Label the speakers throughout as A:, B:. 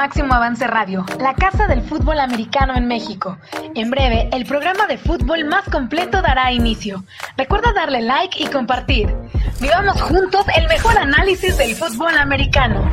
A: Máximo Avance Radio, la casa del fútbol americano en México. En breve, el programa de fútbol más completo dará inicio. Recuerda darle like y compartir. Vivamos juntos el mejor análisis del fútbol americano.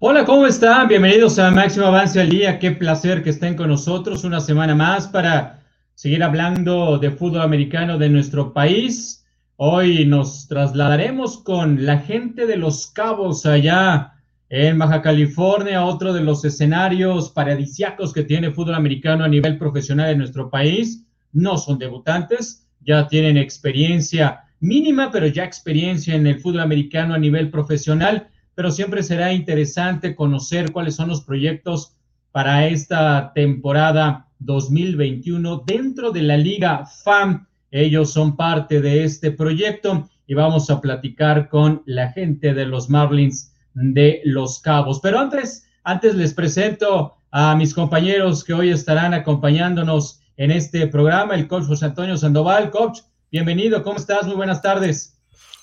B: Hola, ¿cómo están? Bienvenidos a Máximo Avance al Día. Qué placer que estén con nosotros una semana más para seguir hablando de fútbol americano de nuestro país. Hoy nos trasladaremos con la gente de Los Cabos allá en Baja California, otro de los escenarios paradisiacos que tiene fútbol americano a nivel profesional en nuestro país. No son debutantes, ya tienen experiencia mínima, pero ya experiencia en el fútbol americano a nivel profesional, pero siempre será interesante conocer cuáles son los proyectos para esta temporada 2021 dentro de la Liga FAM ellos son parte de este proyecto y vamos a platicar con la gente de los Marlins de Los Cabos. Pero antes, antes les presento a mis compañeros que hoy estarán acompañándonos en este programa, el coach José Antonio Sandoval. Coach, bienvenido, ¿cómo estás? Muy buenas tardes.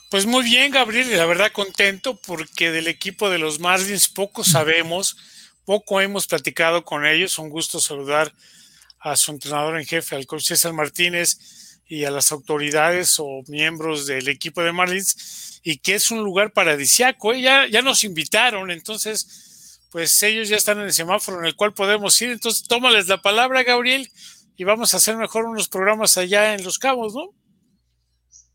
C: Pues muy bien, Gabriel, la verdad contento porque del equipo de los Marlins poco sabemos, poco hemos platicado con ellos. Un gusto saludar a su entrenador en jefe, al coach César Martínez y a las autoridades o miembros del equipo de Marlins y que es un lugar paradisiaco. ¿eh? Ya, ya nos invitaron, entonces, pues ellos ya están en el semáforo en el cual podemos ir. Entonces, tómales la palabra, Gabriel, y vamos a hacer mejor unos programas allá en Los Cabos, ¿no?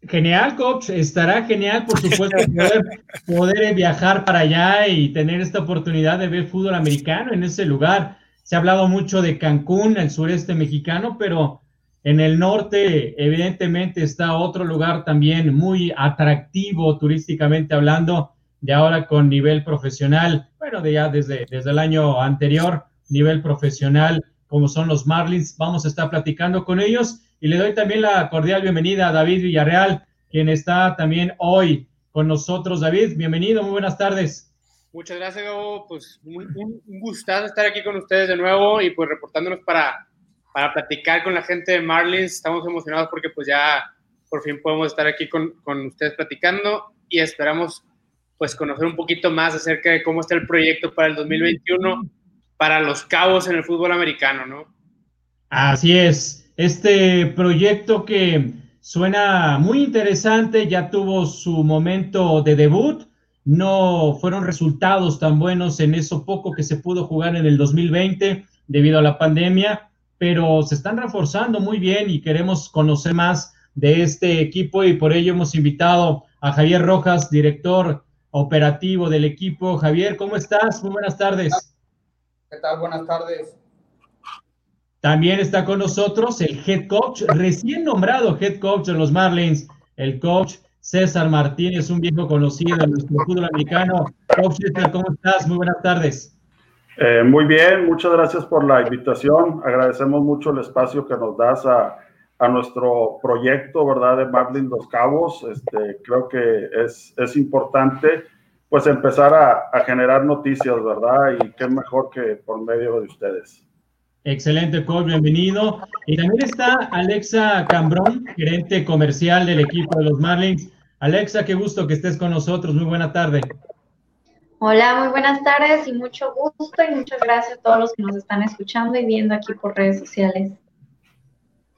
B: Genial, coach. Estará genial, por supuesto, poder, poder viajar para allá y tener esta oportunidad de ver fútbol americano en ese lugar. Se ha hablado mucho de Cancún, el sureste mexicano, pero en el norte, evidentemente, está otro lugar también muy atractivo turísticamente hablando, de ahora con nivel profesional, bueno, de ya desde, desde el año anterior, nivel profesional, como son los Marlins. Vamos a estar platicando con ellos y le doy también la cordial bienvenida a David Villarreal, quien está también hoy con nosotros. David, bienvenido, muy buenas tardes.
D: Muchas gracias, Gabo. Pues muy, un, gustazo estar aquí con ustedes de nuevo y pues reportándonos para para platicar con la gente de Marlins. Estamos emocionados porque pues ya por fin podemos estar aquí con, con ustedes platicando y esperamos pues conocer un poquito más acerca de cómo está el proyecto para el 2021 para los cabos en el fútbol americano, ¿no?
B: Así es. Este proyecto que suena muy interesante, ya tuvo su momento de debut, no fueron resultados tan buenos en eso poco que se pudo jugar en el 2020 debido a la pandemia, pero se están reforzando muy bien y queremos conocer más de este equipo y por ello hemos invitado a Javier Rojas, director operativo del equipo. Javier, ¿cómo estás? Muy buenas tardes.
E: ¿Qué tal? Buenas tardes.
B: También está con nosotros el head coach, recién nombrado head coach de los Marlins, el coach César Martínez, un viejo conocido en nuestro fútbol americano. Coach César, ¿cómo estás? Muy buenas tardes.
F: Eh, muy bien, muchas gracias por la invitación. Agradecemos mucho el espacio que nos das a, a nuestro proyecto, ¿verdad? De Marlin Los Cabos. Este, creo que es, es importante, pues, empezar a, generar noticias, ¿verdad? Y qué mejor que por medio de ustedes.
B: Excelente, Cole, bienvenido. Y también está Alexa Cambrón, gerente comercial del equipo de los Marlins. Alexa, qué gusto que estés con nosotros. Muy buena tarde.
G: Hola, muy buenas tardes y mucho gusto y muchas gracias a todos los que nos están escuchando y viendo aquí por redes sociales.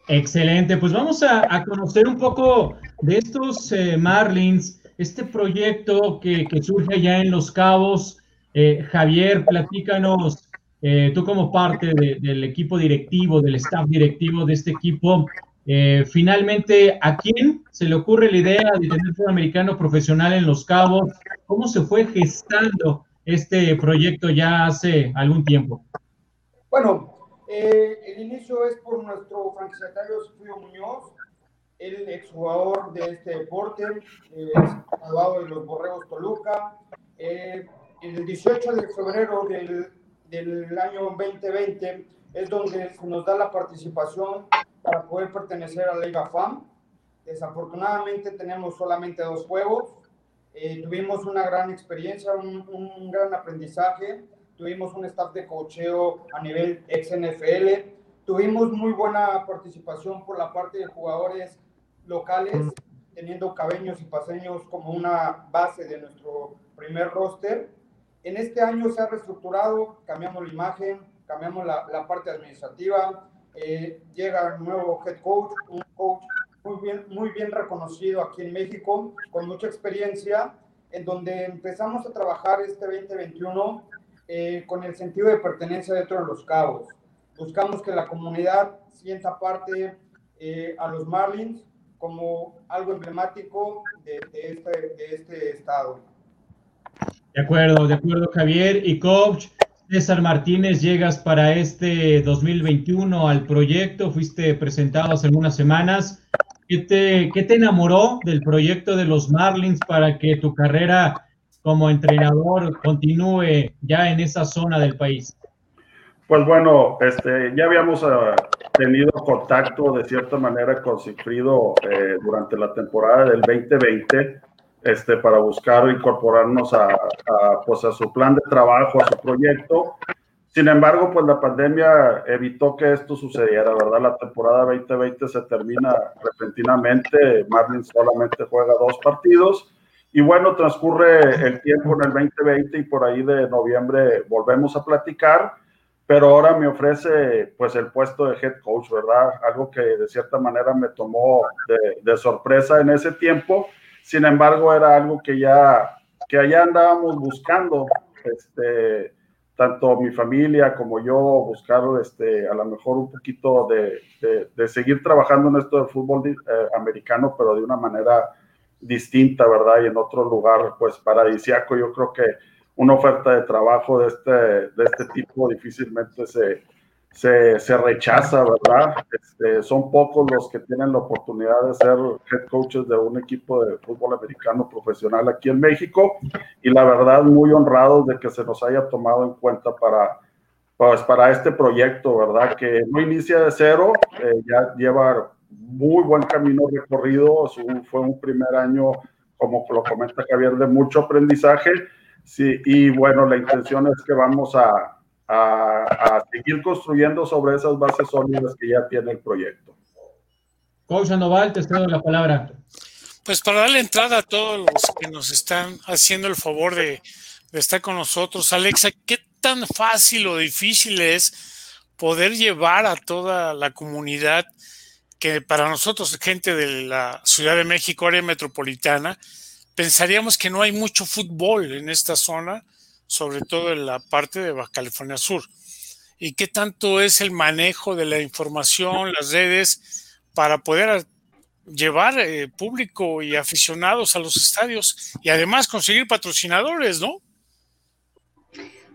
B: Excelente, pues vamos a, conocer un poco de estos eh, Marlins, este proyecto que, surge allá en Los Cabos. Eh, Javier, platícanos, eh, tú como parte de, del equipo directivo, del staff directivo de este equipo, eh, finalmente, ¿a quién se le ocurre la idea de tener un americano profesional en Los Cabos? ¿Cómo se fue gestando este proyecto ya hace algún tiempo?
E: Bueno, eh, el inicio es por nuestro franquiciatario Silvio Muñoz, el exjugador de este deporte, eh, graduado de los Borregos Toluca. Eh, el 18 de febrero del, del año 2020 es donde nos da la participación para poder pertenecer a la Liga FAM. Desafortunadamente tenemos solamente dos juegos. Eh, tuvimos una gran experiencia, un, un, gran aprendizaje. Tuvimos un staff de cocheo a nivel ex-NFL. Tuvimos muy buena participación por la parte de jugadores locales. teniendo cabeños y paseños como una base de nuestro primer roster. En este año se ha reestructurado, cambiamos la imagen, cambiamos la, la parte administrativa, eh, llega un nuevo head coach, un coach muy bien, muy bien reconocido aquí en México, con mucha experiencia, en donde empezamos a trabajar este 2021 eh, con el sentido de pertenencia dentro de los cabos. Buscamos que la comunidad sienta parte eh, a los Marlins como algo emblemático de, de, este, de este estado.
B: De acuerdo, de acuerdo, Javier. Y coach, César Martínez, llegas para este 2021 al proyecto, fuiste presentado hace algunas semanas. ¿Qué te, ¿Qué te enamoró del proyecto de los Marlins para que tu carrera como entrenador continúe ya en esa zona del país?
F: Pues bueno, este, ya habíamos uh, tenido contacto de cierta manera con Sigfrido eh, durante la temporada del 2020 este, para buscar incorporarnos a, a, pues a su plan de trabajo, a su proyecto. Sin embargo, pues la pandemia evitó que esto sucediera, ¿verdad? La temporada 2020 se termina repentinamente, Marlins solamente juega dos partidos y bueno, transcurre el tiempo en el 2020 y por ahí de noviembre volvemos a platicar, pero ahora me ofrece pues el puesto de head coach, ¿verdad? Algo que de cierta manera me tomó de, de sorpresa en ese tiempo sin embargo, era algo que ya, que allá andábamos buscando, este, tanto mi familia como yo, buscar este, a lo mejor un poquito de, de, seguir trabajando en esto del fútbol eh, americano, pero de una manera distinta, ¿verdad? Y en otro lugar, pues paradisiaco. Yo creo que una oferta de trabajo de este, de este tipo difícilmente se, se, se rechaza, ¿verdad? Este, son pocos los que tienen la oportunidad de ser head coaches de un equipo de fútbol americano profesional aquí en México y la verdad muy honrados de que se nos haya tomado en cuenta para, pues, para este proyecto, ¿verdad? Que no inicia de cero, eh, ya lleva muy buen camino recorrido, fue un primer año, como lo comenta Javier, de mucho aprendizaje. Y bueno, la intención es que vamos a, a, a, seguir construyendo sobre esas bases sólidas que ya tiene el proyecto.
B: Coach Sandoval, te cedo la palabra.
C: Pues para darle entrada a todos los que nos están haciendo el favor de, de estar con nosotros, Alexa, ¿qué tan fácil o difícil es poder llevar a toda la comunidad que para nosotros, gente de la Ciudad de México, área metropolitana, pensaríamos que no hay mucho fútbol en esta zona, sobre todo en la parte de Baja California Sur. ¿Y qué tanto es el manejo de la información, las redes, para poder llevar eh, público y aficionados a los estadios y además conseguir patrocinadores, ¿no?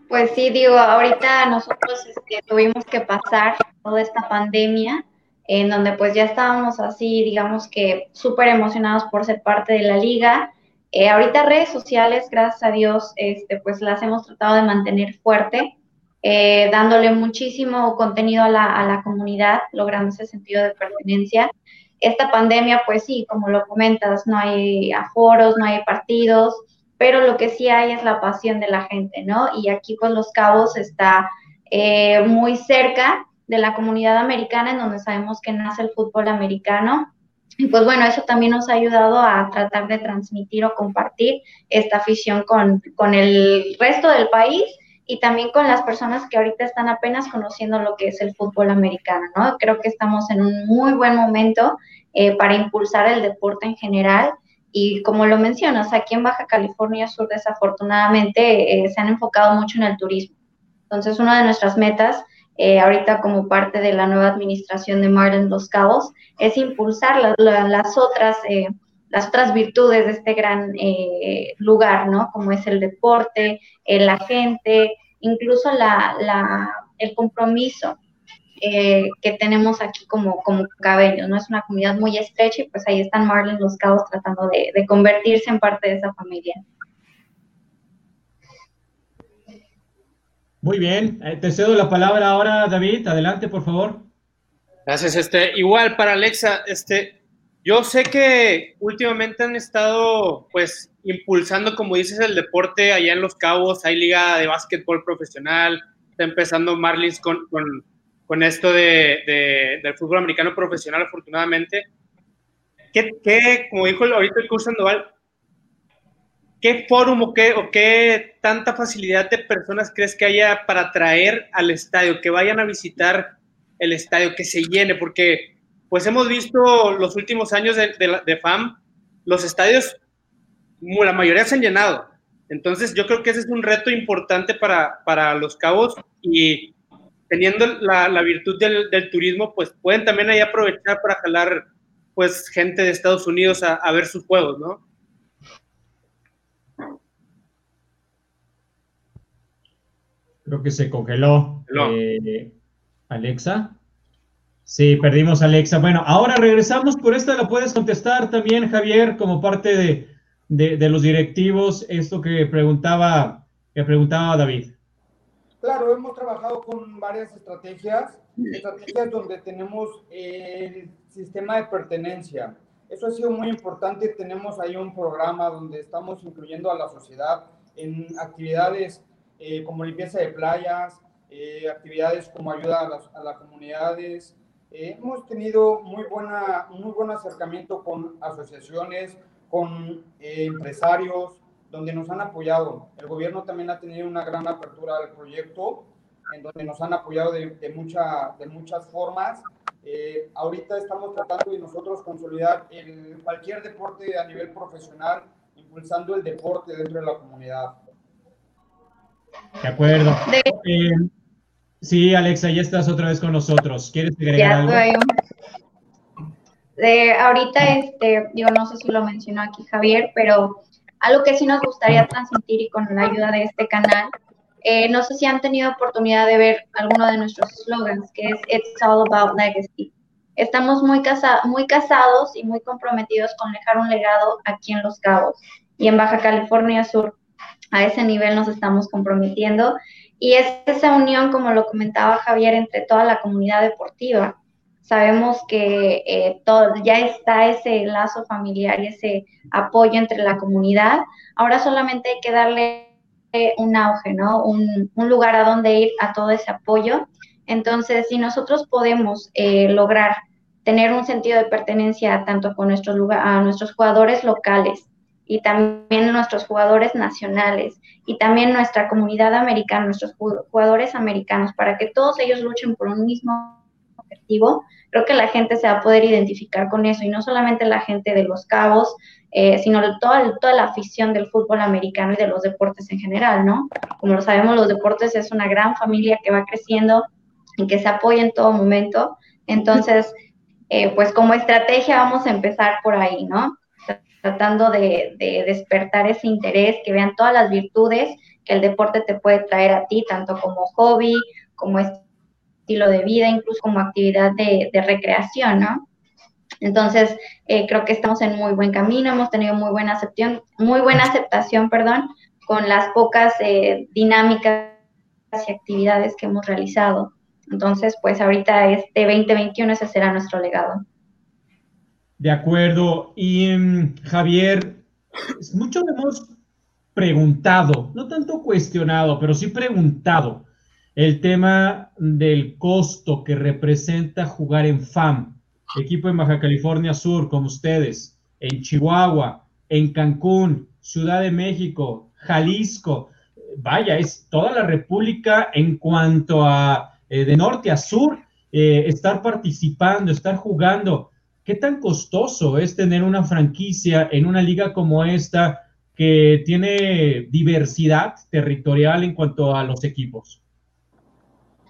G: Pues sí, digo, ahorita nosotros este, tuvimos que pasar toda esta pandemia en donde pues ya estábamos así, digamos que súper emocionados por ser parte de la liga, eh, ahorita redes sociales, gracias a Dios, este, pues las hemos tratado de mantener fuerte, eh, dándole muchísimo contenido a la, a la comunidad, logrando ese sentido de pertenencia. Esta pandemia, pues sí, como lo comentas, no hay aforos, no hay partidos, pero lo que sí hay es la pasión de la gente, ¿no? Y aquí pues Los Cabos está eh, muy cerca de la comunidad americana, en donde sabemos que nace el fútbol americano. Y pues bueno, eso también nos ha ayudado a tratar de transmitir o compartir esta afición con, con el resto del país y también con las personas que ahorita están apenas conociendo lo que es el fútbol americano, ¿no? Creo que estamos en un muy buen momento eh, para impulsar el deporte en general y como lo mencionas, aquí en Baja California Sur desafortunadamente eh, se han enfocado mucho en el turismo. Entonces, una de nuestras metas eh, ahorita como parte de la nueva administración de Marlins Los Cabos, es impulsar la, la, las, otras, eh, las otras virtudes de este gran eh, lugar, ¿no? Como es el deporte, la gente, incluso la, el compromiso que tenemos aquí como, como cabellos, ¿no? Es una comunidad muy estrecha y pues ahí están Marlins Los Cabos tratando de convertirse en parte de esa familia.
B: Muy bien, eh, te cedo la palabra ahora, David. Adelante, por favor.
D: Gracias, este. Igual para Alexa, este, yo sé que últimamente han estado, pues, impulsando, como dices, el deporte allá en Los Cabos. Hay liga de básquetbol profesional. Está empezando Marlins con, con, con esto de, de, del fútbol americano profesional, afortunadamente. ¿qué, como dijo ahorita el curso Sandoval, qué fórum o qué, o qué tanta facilidad de personas crees que haya para traer al estadio, que vayan a visitar el estadio, que se llene? Porque pues hemos visto los últimos años de, de FAM, los estadios, la mayoría se han llenado. Entonces yo creo que ese es un reto importante para, para los cabos y teniendo la, la virtud del, del, turismo, pues pueden también ahí aprovechar para jalar pues gente de Estados Unidos a, a ver sus juegos, ¿no?
B: Creo que se congeló. Eh, Alexa. Sí, perdimos a Alexa. Bueno, ahora regresamos. Por esta la puedes contestar también, Javier, como parte de, de, de los directivos, esto que preguntaba, que preguntaba David.
E: Claro, hemos trabajado con varias estrategias, estrategias donde tenemos el sistema de pertenencia. Eso ha sido muy importante. Tenemos ahí un programa donde estamos incluyendo a la sociedad en actividades eh, como limpieza de playas, eh, actividades como ayuda a las, a las comunidades. Eh, hemos tenido muy, buena, muy buen acercamiento con asociaciones, con empresarios, donde nos han apoyado. El gobierno también ha tenido una gran apertura al proyecto, en donde nos han apoyado de, de, mucha, de muchas formas. Eh, ahorita estamos tratando de nosotros consolidar el, cualquier deporte a nivel profesional, impulsando el deporte dentro de la comunidad.
B: De acuerdo. Eh, sí, Alexa, ya estás otra vez con nosotros. ¿Quieres agregar algo?
G: De, ahorita, este, yo no sé si lo mencionó aquí Javier, pero algo que sí nos gustaría transmitir y con la ayuda de este canal, eh, no sé si han tenido oportunidad de ver alguno de nuestros slogans, que es It's All About Legacy. Estamos muy, casa muy casados y muy comprometidos con dejar un legado aquí en Los Cabos y en Baja California Sur. A ese nivel nos estamos comprometiendo y es esa unión, como lo comentaba Javier, entre toda la comunidad deportiva. Sabemos que eh, todo, ya está ese lazo familiar y ese apoyo entre la comunidad. Ahora solamente hay que darle un auge, ¿no? Un, un lugar a donde ir a todo ese apoyo. Entonces, si nosotros podemos eh, lograr tener un sentido de pertenencia tanto con nuestros, lugar, a nuestros jugadores locales y también nuestros jugadores nacionales y también nuestra comunidad americana, nuestros jugadores americanos, para que todos ellos luchen por un mismo objetivo, creo que la gente se va a poder identificar con eso y no solamente la gente de los cabos, eh, sino toda, toda la afición del fútbol americano y de los deportes en general, ¿no? Como lo sabemos, los deportes es una gran familia que va creciendo y que se apoya en todo momento. Entonces, eh, pues como estrategia vamos a empezar por ahí, ¿no? Tratando de, de despertar ese interés, que vean todas las virtudes que el deporte te puede traer a ti, tanto como hobby, como estilo de vida, incluso como actividad de, de recreación, ¿no? Entonces, eh, creo que estamos en muy buen camino, hemos tenido muy buena aceptación, muy buena aceptación, perdón, con las pocas eh, dinámicas y actividades que hemos realizado. Entonces, pues ahorita este 2021 ese será nuestro legado.
B: De acuerdo. Y um, Javier, mucho hemos preguntado, no tanto cuestionado, pero sí preguntado el tema del costo que representa jugar en FAM, equipo en Baja California Sur, como ustedes, en Chihuahua, en Cancún, Ciudad de México, Jalisco, vaya, es toda la República en cuanto a eh, de norte a sur, eh, estar participando, estar jugando. ¿Qué tan costoso es tener una franquicia en una liga como esta que tiene diversidad territorial en cuanto a los equipos?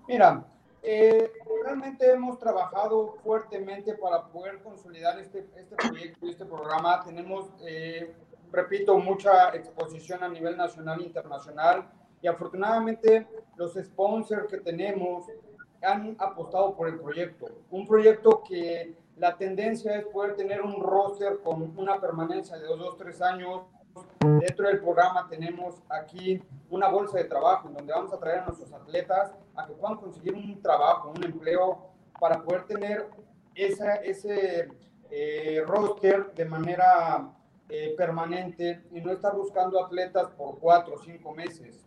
E: Mira, eh, realmente hemos trabajado fuertemente para poder consolidar este, este proyecto y este programa. Tenemos, eh, repito, mucha exposición a nivel nacional e internacional y afortunadamente los sponsors que tenemos han apostado por el proyecto. Un proyecto que la tendencia es poder tener un roster con una permanencia de dos, dos tres años Dentro del programa tenemos aquí una bolsa de trabajo en donde vamos a traer a nuestros atletas a que puedan conseguir un trabajo, un empleo, para poder tener ese eh, roster de manera eh, permanente y no estar buscando atletas por cuatro o cinco meses.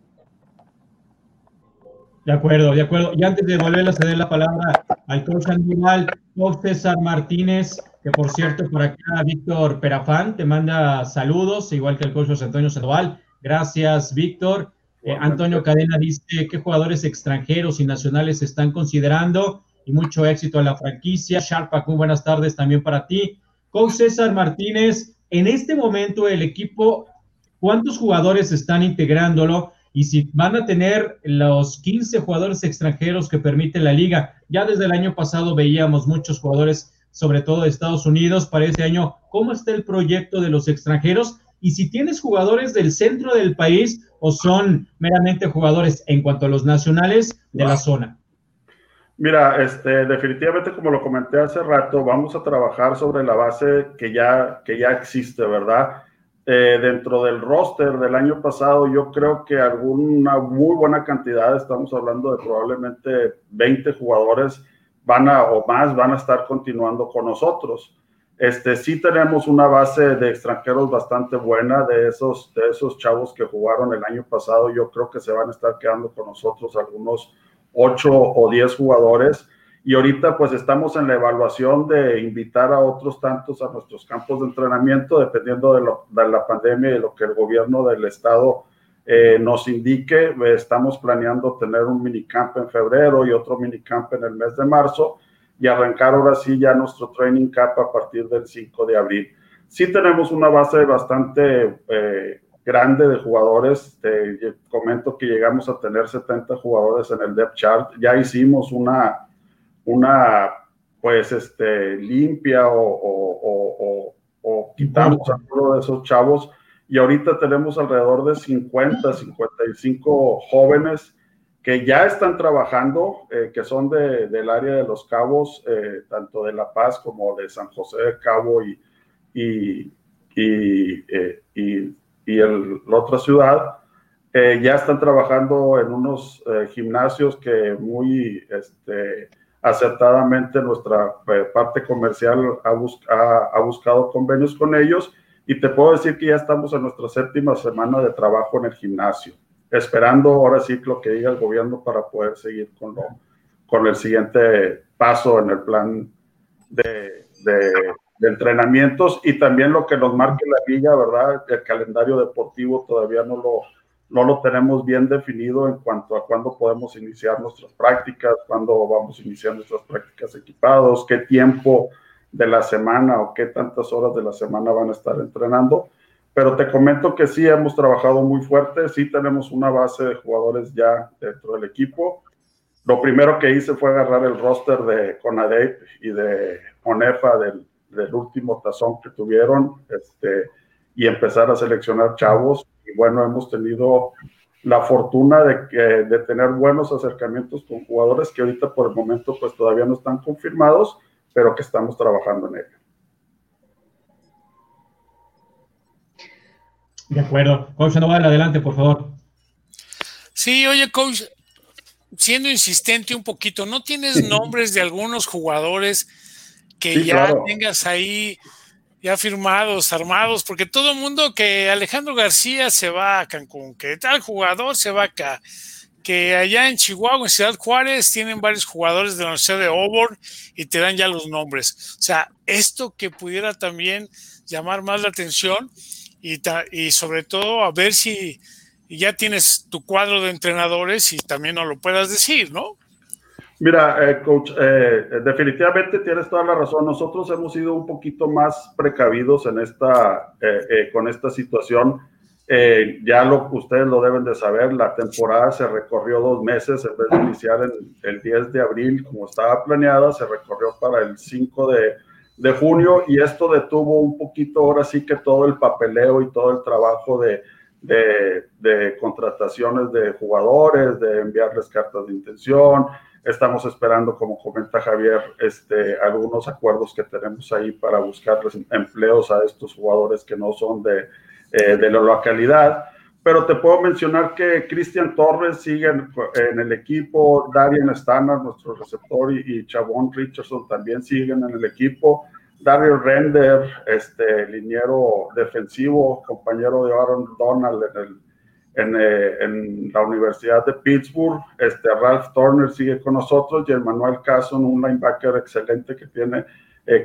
B: De acuerdo, de acuerdo. Y antes de volver a ceder la palabra al coach Andival, coach César Martínez, que por cierto, por acá Víctor Perafán te manda saludos, igual que el coach José Antonio Sandoval. Gracias, Víctor. Eh, Antonio Cadena dice qué jugadores extranjeros y nacionales se están considerando y mucho éxito a la franquicia. Sharpak, muy buenas tardes también para ti. Con César Martínez, en este momento el equipo, ¿cuántos jugadores están integrándolo? Y si van a tener los 15 jugadores extranjeros que permite la liga. Ya desde el año pasado veíamos muchos jugadores sobre todo de Estados Unidos para este año. ¿Cómo está el proyecto de los extranjeros? Y si tienes jugadores del centro del país o son meramente jugadores en cuanto a los nacionales de la zona.
F: Mira, este, definitivamente como lo comenté hace rato, vamos a trabajar sobre la base que ya, que ya existe, ¿verdad? Eh, dentro del roster del año pasado, yo creo que alguna muy buena cantidad, estamos hablando de probablemente 20 jugadores, van a, o más van a estar continuando con nosotros. Este, sí tenemos una base de extranjeros bastante buena, de esos, de esos chavos que jugaron el año pasado, yo creo que se van a estar quedando con nosotros algunos 8 o 10 jugadores. Y ahorita pues estamos en la evaluación de invitar a otros tantos a nuestros campos de entrenamiento, dependiendo de, la pandemia y de lo que el gobierno del estado eh, nos indique. Estamos planeando tener un minicamp en febrero y otro minicamp en el mes de marzo y arrancar ahora sí ya nuestro training camp a partir del 5 de abril. Sí tenemos una base bastante eh, grande de jugadores. Te comento que llegamos a tener 70 jugadores en el depth chart. Ya hicimos una, una pues, este, limpia o, o, o quitamos a uno de esos chavos y ahorita tenemos alrededor de 50, 55 jóvenes que ya están trabajando, eh, que son de, del área de los cabos, eh, tanto de La Paz como de San José de Cabo y, y, y, eh, y, el, la otra ciudad. ya están trabajando en unos gimnasios que muy este, acertadamente nuestra parte comercial ha, buscado convenios con ellos y te puedo decir que ya estamos en nuestra séptima semana de trabajo en el gimnasio, esperando ahora sí lo que diga el gobierno para poder seguir con, el siguiente paso en el plan de, de, entrenamientos y también lo que nos marque la liga, ¿verdad? El calendario deportivo todavía no lo, no lo tenemos bien definido en cuanto a cuándo podemos iniciar nuestras prácticas, cuándo vamos a iniciar nuestras prácticas equipados, qué tiempo de la semana o qué tantas horas de la semana van a estar entrenando. Pero te comento que sí hemos trabajado muy fuerte, sí tenemos una base de jugadores ya dentro del equipo. Lo primero que hice fue agarrar el roster de Conadep y de Onefa del, del último tazón que tuvieron este, y empezar a seleccionar chavos. Y bueno, hemos tenido la fortuna de, que, de tener buenos acercamientos con jugadores que ahorita por el momento pues todavía no están confirmados, pero que estamos trabajando en ello.
B: De acuerdo. Coach Sandoval, adelante, por favor.
C: Sí, oye, coach, siendo insistente un poquito, ¿no tienes nombres de algunos jugadores que ya tengas ahí ya firmados, armados? Porque todo mundo que Alejandro García se va a Cancún, que tal jugador se va acá, que allá en Chihuahua, en Ciudad Juárez, tienen varios jugadores de la Universidad de Auburn y te dan ya los nombres. O sea, esto que pudiera también llamar más la atención y, y sobre todo a ver si ya tienes tu cuadro de entrenadores y también no lo puedas decir, ¿no?
F: Mira, eh, coach, eh, definitivamente tienes toda la razón. Nosotros hemos sido un poquito más precavidos en esta, eh, con esta situación eh, ya lo, ustedes lo deben de saber, la temporada se recorrió dos meses, en vez de iniciar en el 10 de abril como estaba planeada, se recorrió para el 5 de, de junio y esto detuvo un poquito ahora sí que todo el papeleo y todo el trabajo de, de, contrataciones de jugadores, de enviarles cartas de intención. Estamos esperando, como comenta Javier, este, algunos acuerdos que tenemos ahí para buscarles empleos a estos jugadores que no son de, eh, de la localidad. Pero te puedo mencionar que Cristian Torres sigue en, el equipo, Darian Stannard, nuestro receptor, y, y, Chabón Richardson también siguen en el equipo. Dario Render, este liniero defensivo, compañero de Aaron Donald en, el, en, eh, en, la Universidad de Pittsburgh. Este Ralph Turner sigue con nosotros y el Manuel Casson, un linebacker excelente que tiene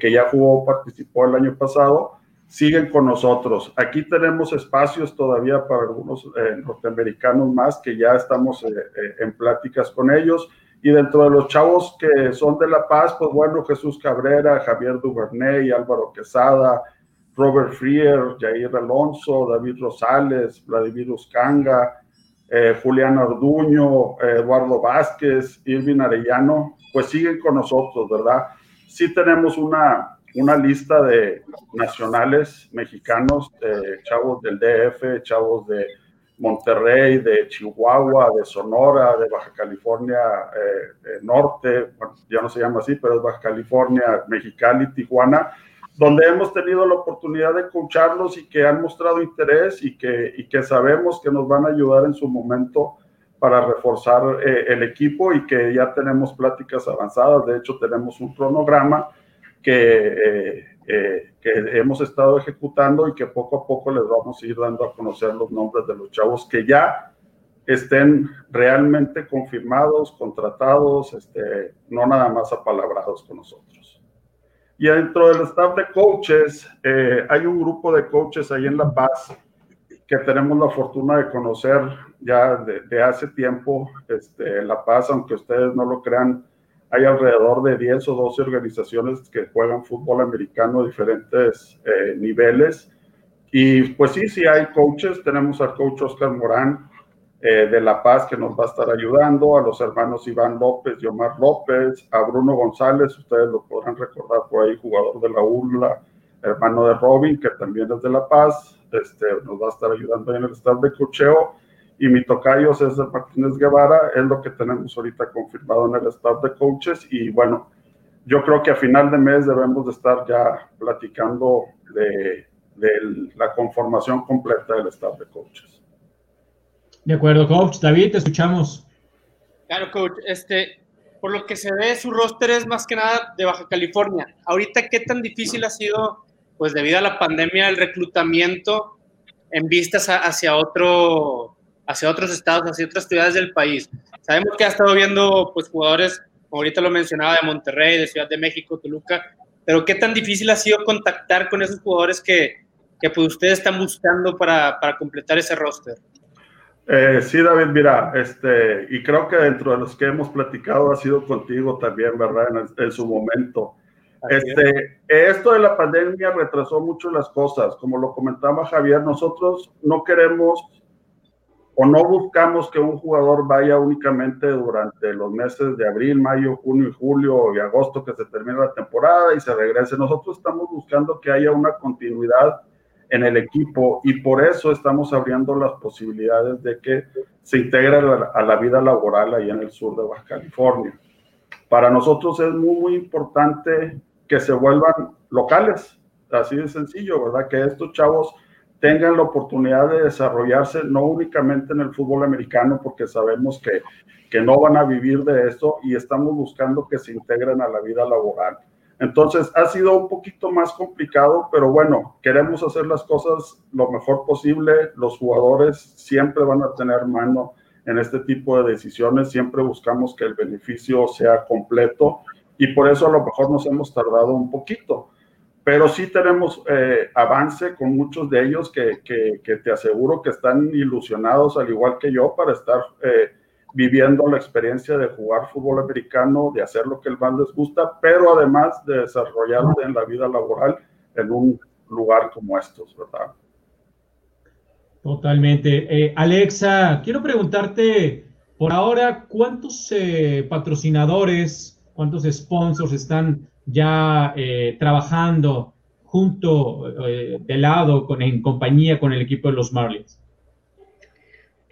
F: que ya jugó, participó el año pasado, siguen con nosotros. Aquí tenemos espacios todavía para algunos norteamericanos más que ya estamos en pláticas con ellos. Y dentro de los chavos que son de La Paz, pues bueno, Jesús Cabrera, Javier Duvernay, Álvaro Quesada, Robert Frier, Jair Alonso, David Rosales, Vladimir Uscanga, eh, Julián Arduño, Eduardo Vázquez, Irvin Arellano, pues siguen con nosotros, ¿verdad? Sí tenemos una, una lista de nacionales mexicanos, chavos del DF, chavos de Monterrey, de Chihuahua, de Sonora, de Baja California eh, Norte, ya no se llama así, pero es Baja California, Mexicali, Tijuana, donde hemos tenido la oportunidad de escucharlos y que han mostrado interés y que, y que sabemos que nos van a ayudar en su momento para reforzar eh, el equipo y que ya tenemos pláticas avanzadas. De hecho, tenemos un cronograma que, eh, eh, que hemos estado ejecutando y que poco a poco les vamos a ir dando a conocer los nombres de los chavos que ya estén realmente confirmados, contratados, este, no nada más apalabrados con nosotros. Y dentro del staff de coaches, eh, hay un grupo de coaches ahí en La Paz que tenemos la fortuna de conocer ya de, hace tiempo. Este, La Paz, aunque ustedes no lo crean, hay alrededor de 10 o 12 organizaciones que juegan fútbol americano a diferentes eh, niveles. Y pues sí, sí hay coaches. Tenemos al coach Oscar Morán, eh, de La Paz que nos va a estar ayudando, a los hermanos Iván López y López, a Bruno González, ustedes lo podrán recordar por ahí, jugador de la URLA, hermano de Robin, que también es de La Paz, este, nos va a estar ayudando en el staff de cocheo, y mi tocayo César Martínez Guevara es lo que tenemos ahorita confirmado en el staff de coaches, y bueno, yo creo que a final de mes debemos de estar ya platicando de, de la conformación completa del staff de coaches.
B: De acuerdo, coach. David, te escuchamos.
D: Claro, coach. Este, por lo que se ve, su roster es más que nada de Baja California. Ahorita, ¿qué tan difícil ha sido, pues debido a la pandemia, el reclutamiento en vistas hacia otro, hacia otros estados, hacia otras ciudades del país? Sabemos que ha estado viendo, pues, jugadores, como ahorita lo mencionaba, de Monterrey, de Ciudad de México, Toluca, pero ¿qué tan difícil ha sido contactar con esos jugadores que, que pues, ustedes están buscando para, para completar ese roster?
F: Eh, sí, David, mira, este, y creo que dentro de los que hemos platicado ha sido contigo también, ¿verdad? En, su momento. Este, esto de la pandemia retrasó mucho las cosas. Como lo comentaba Javier, nosotros no queremos o no buscamos que un jugador vaya únicamente durante los meses de abril, mayo, junio y julio y agosto que se termine la temporada y se regrese. Nosotros estamos buscando que haya una continuidad en el equipo y por eso estamos abriendo las posibilidades de que se integre a la, vida laboral ahí en el sur de Baja California. Para nosotros es muy, muy importante que se vuelvan locales, así de sencillo, ¿verdad? Que estos chavos tengan la oportunidad de desarrollarse no únicamente en el fútbol americano, porque sabemos que, que no van a vivir de esto y estamos buscando que se integren a la vida laboral entonces ha sido un poquito más complicado, pero bueno, queremos hacer las cosas lo mejor posible. Los jugadores siempre van a tener mano en este tipo de decisiones, siempre buscamos que el beneficio sea completo y por eso a lo mejor nos hemos tardado un poquito. Pero sí tenemos eh, avance con muchos de ellos que, que, te aseguro que están ilusionados, al igual que yo, para estar... Eh, viviendo la experiencia de jugar fútbol americano, de hacer lo que el más les gusta, pero además de desarrollarse en la vida laboral en un lugar como estos, ¿verdad?
B: Totalmente. Eh, Alexa, quiero preguntarte, por ahora, ¿cuántos eh, patrocinadores, cuántos sponsors están ya eh, trabajando junto, de lado, en compañía con el equipo de los Marlins?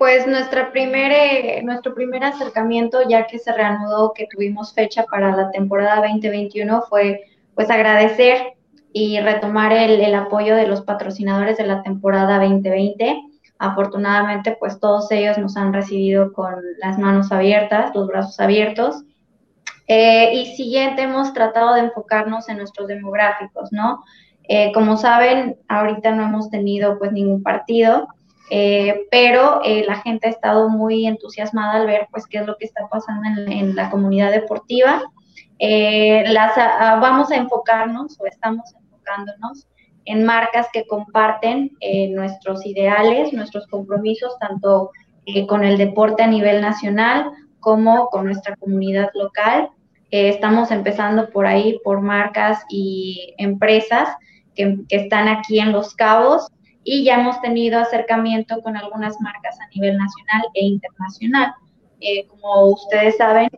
G: Pues nuestra primer, nuestro primer acercamiento, ya que se reanudó, que tuvimos fecha para la temporada 2021, fue pues agradecer y retomar el, el apoyo de los patrocinadores de la temporada 2020. Afortunadamente, pues todos ellos nos han recibido con las manos abiertas, los brazos abiertos. Eh, y siguiente, hemos tratado de enfocarnos en nuestros demográficos, ¿no? Eh, como saben, ahorita no hemos tenido pues ningún partido, eh, pero eh, la gente ha estado muy entusiasmada al ver pues qué es lo que está pasando en, la comunidad deportiva. eh, las, vamos a enfocarnos o estamos enfocándonos en marcas que comparten eh, nuestros ideales, nuestros compromisos, tanto eh, con el deporte a nivel nacional como con nuestra comunidad local. estamos empezando por ahí, por marcas y empresas que, que están aquí en Los Cabos y ya hemos tenido acercamiento con algunas marcas a nivel nacional e internacional. Eh, como ustedes saben,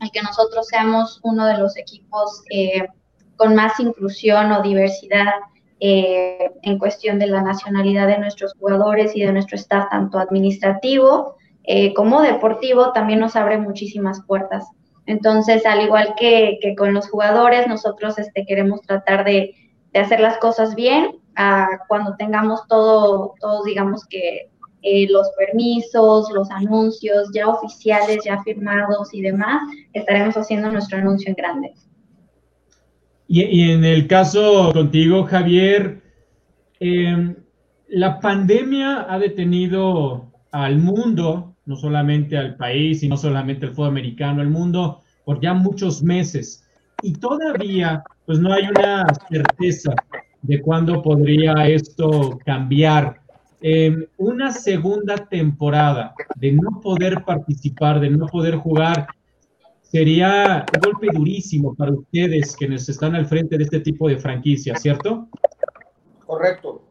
G: el que nosotros seamos uno de los equipos eh, con más inclusión o diversidad eh, en cuestión de la nacionalidad de nuestros jugadores y de nuestro staff, tanto administrativo como deportivo, también nos abre muchísimas puertas. Entonces, al igual que, que con los jugadores, nosotros este, queremos tratar de, de hacer las cosas bien, cuando tengamos todo, todos digamos que eh, los permisos, los anuncios ya oficiales, ya firmados y demás, estaremos haciendo nuestro anuncio en grande.
B: Y, en el caso contigo, Javier, em, la pandemia ha detenido al mundo, no solamente al país y no solamente al fútbol americano, al mundo por ya muchos meses. Y todavía, pues no hay una certeza de cuándo podría esto cambiar. una segunda temporada de no poder participar, de no poder jugar, sería un golpe durísimo para ustedes quienes están al frente de este tipo de franquicia, ¿cierto?
E: Correcto,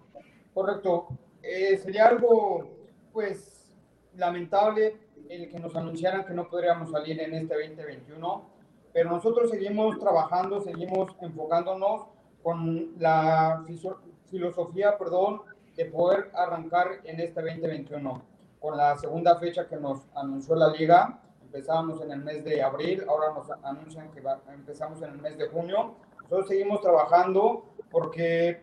E: correcto. Eh, sería algo, pues, lamentable el que nos anunciaran que no podríamos salir en este 2021, pero nosotros seguimos trabajando, seguimos enfocándonos con la filosofía, perdón, de poder arrancar en este 2021. Con la segunda fecha que nos anunció la liga, empezamos en el mes de abril, ahora nos anuncian que empezamos en el mes de junio. Nosotros seguimos trabajando porque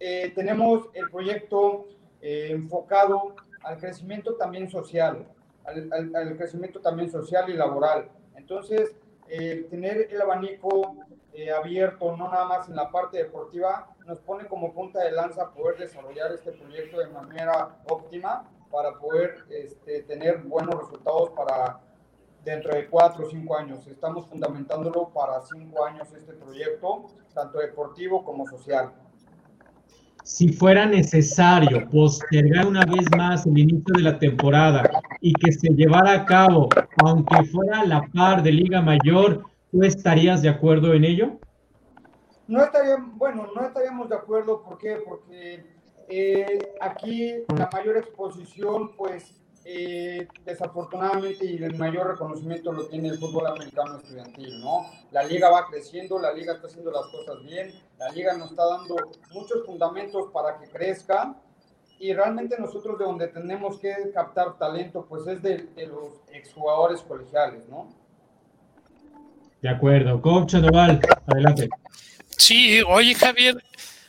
E: eh, tenemos el proyecto eh, enfocado al crecimiento también social, al, al, crecimiento también social y laboral. Entonces, eh, tener el abanico eh, abierto, no nada más en la parte deportiva, nos pone como punta de lanza poder desarrollar este proyecto de manera óptima para poder este, tener buenos resultados para dentro de cuatro o cinco años. Estamos fundamentándolo para cinco años este proyecto, tanto deportivo como social.
B: Si fuera necesario postergar una vez más el inicio de la temporada y que se llevara a cabo, aunque fuera a la par de Liga Mayor, ¿Tú estarías de acuerdo en ello?
E: No estaríamos, bueno, no estaríamos de acuerdo, ¿por qué? Porque eh, aquí la mayor exposición, pues eh, desafortunadamente y el mayor reconocimiento lo tiene el fútbol americano estudiantil, ¿no? La liga va creciendo, la liga está haciendo las cosas bien, la liga nos está dando muchos fundamentos para que crezca y realmente nosotros de donde tenemos que captar talento, pues es de, de los exjugadores colegiales, ¿no?
B: De acuerdo. Coach Sandoval, adelante.
C: Sí, oye Javier,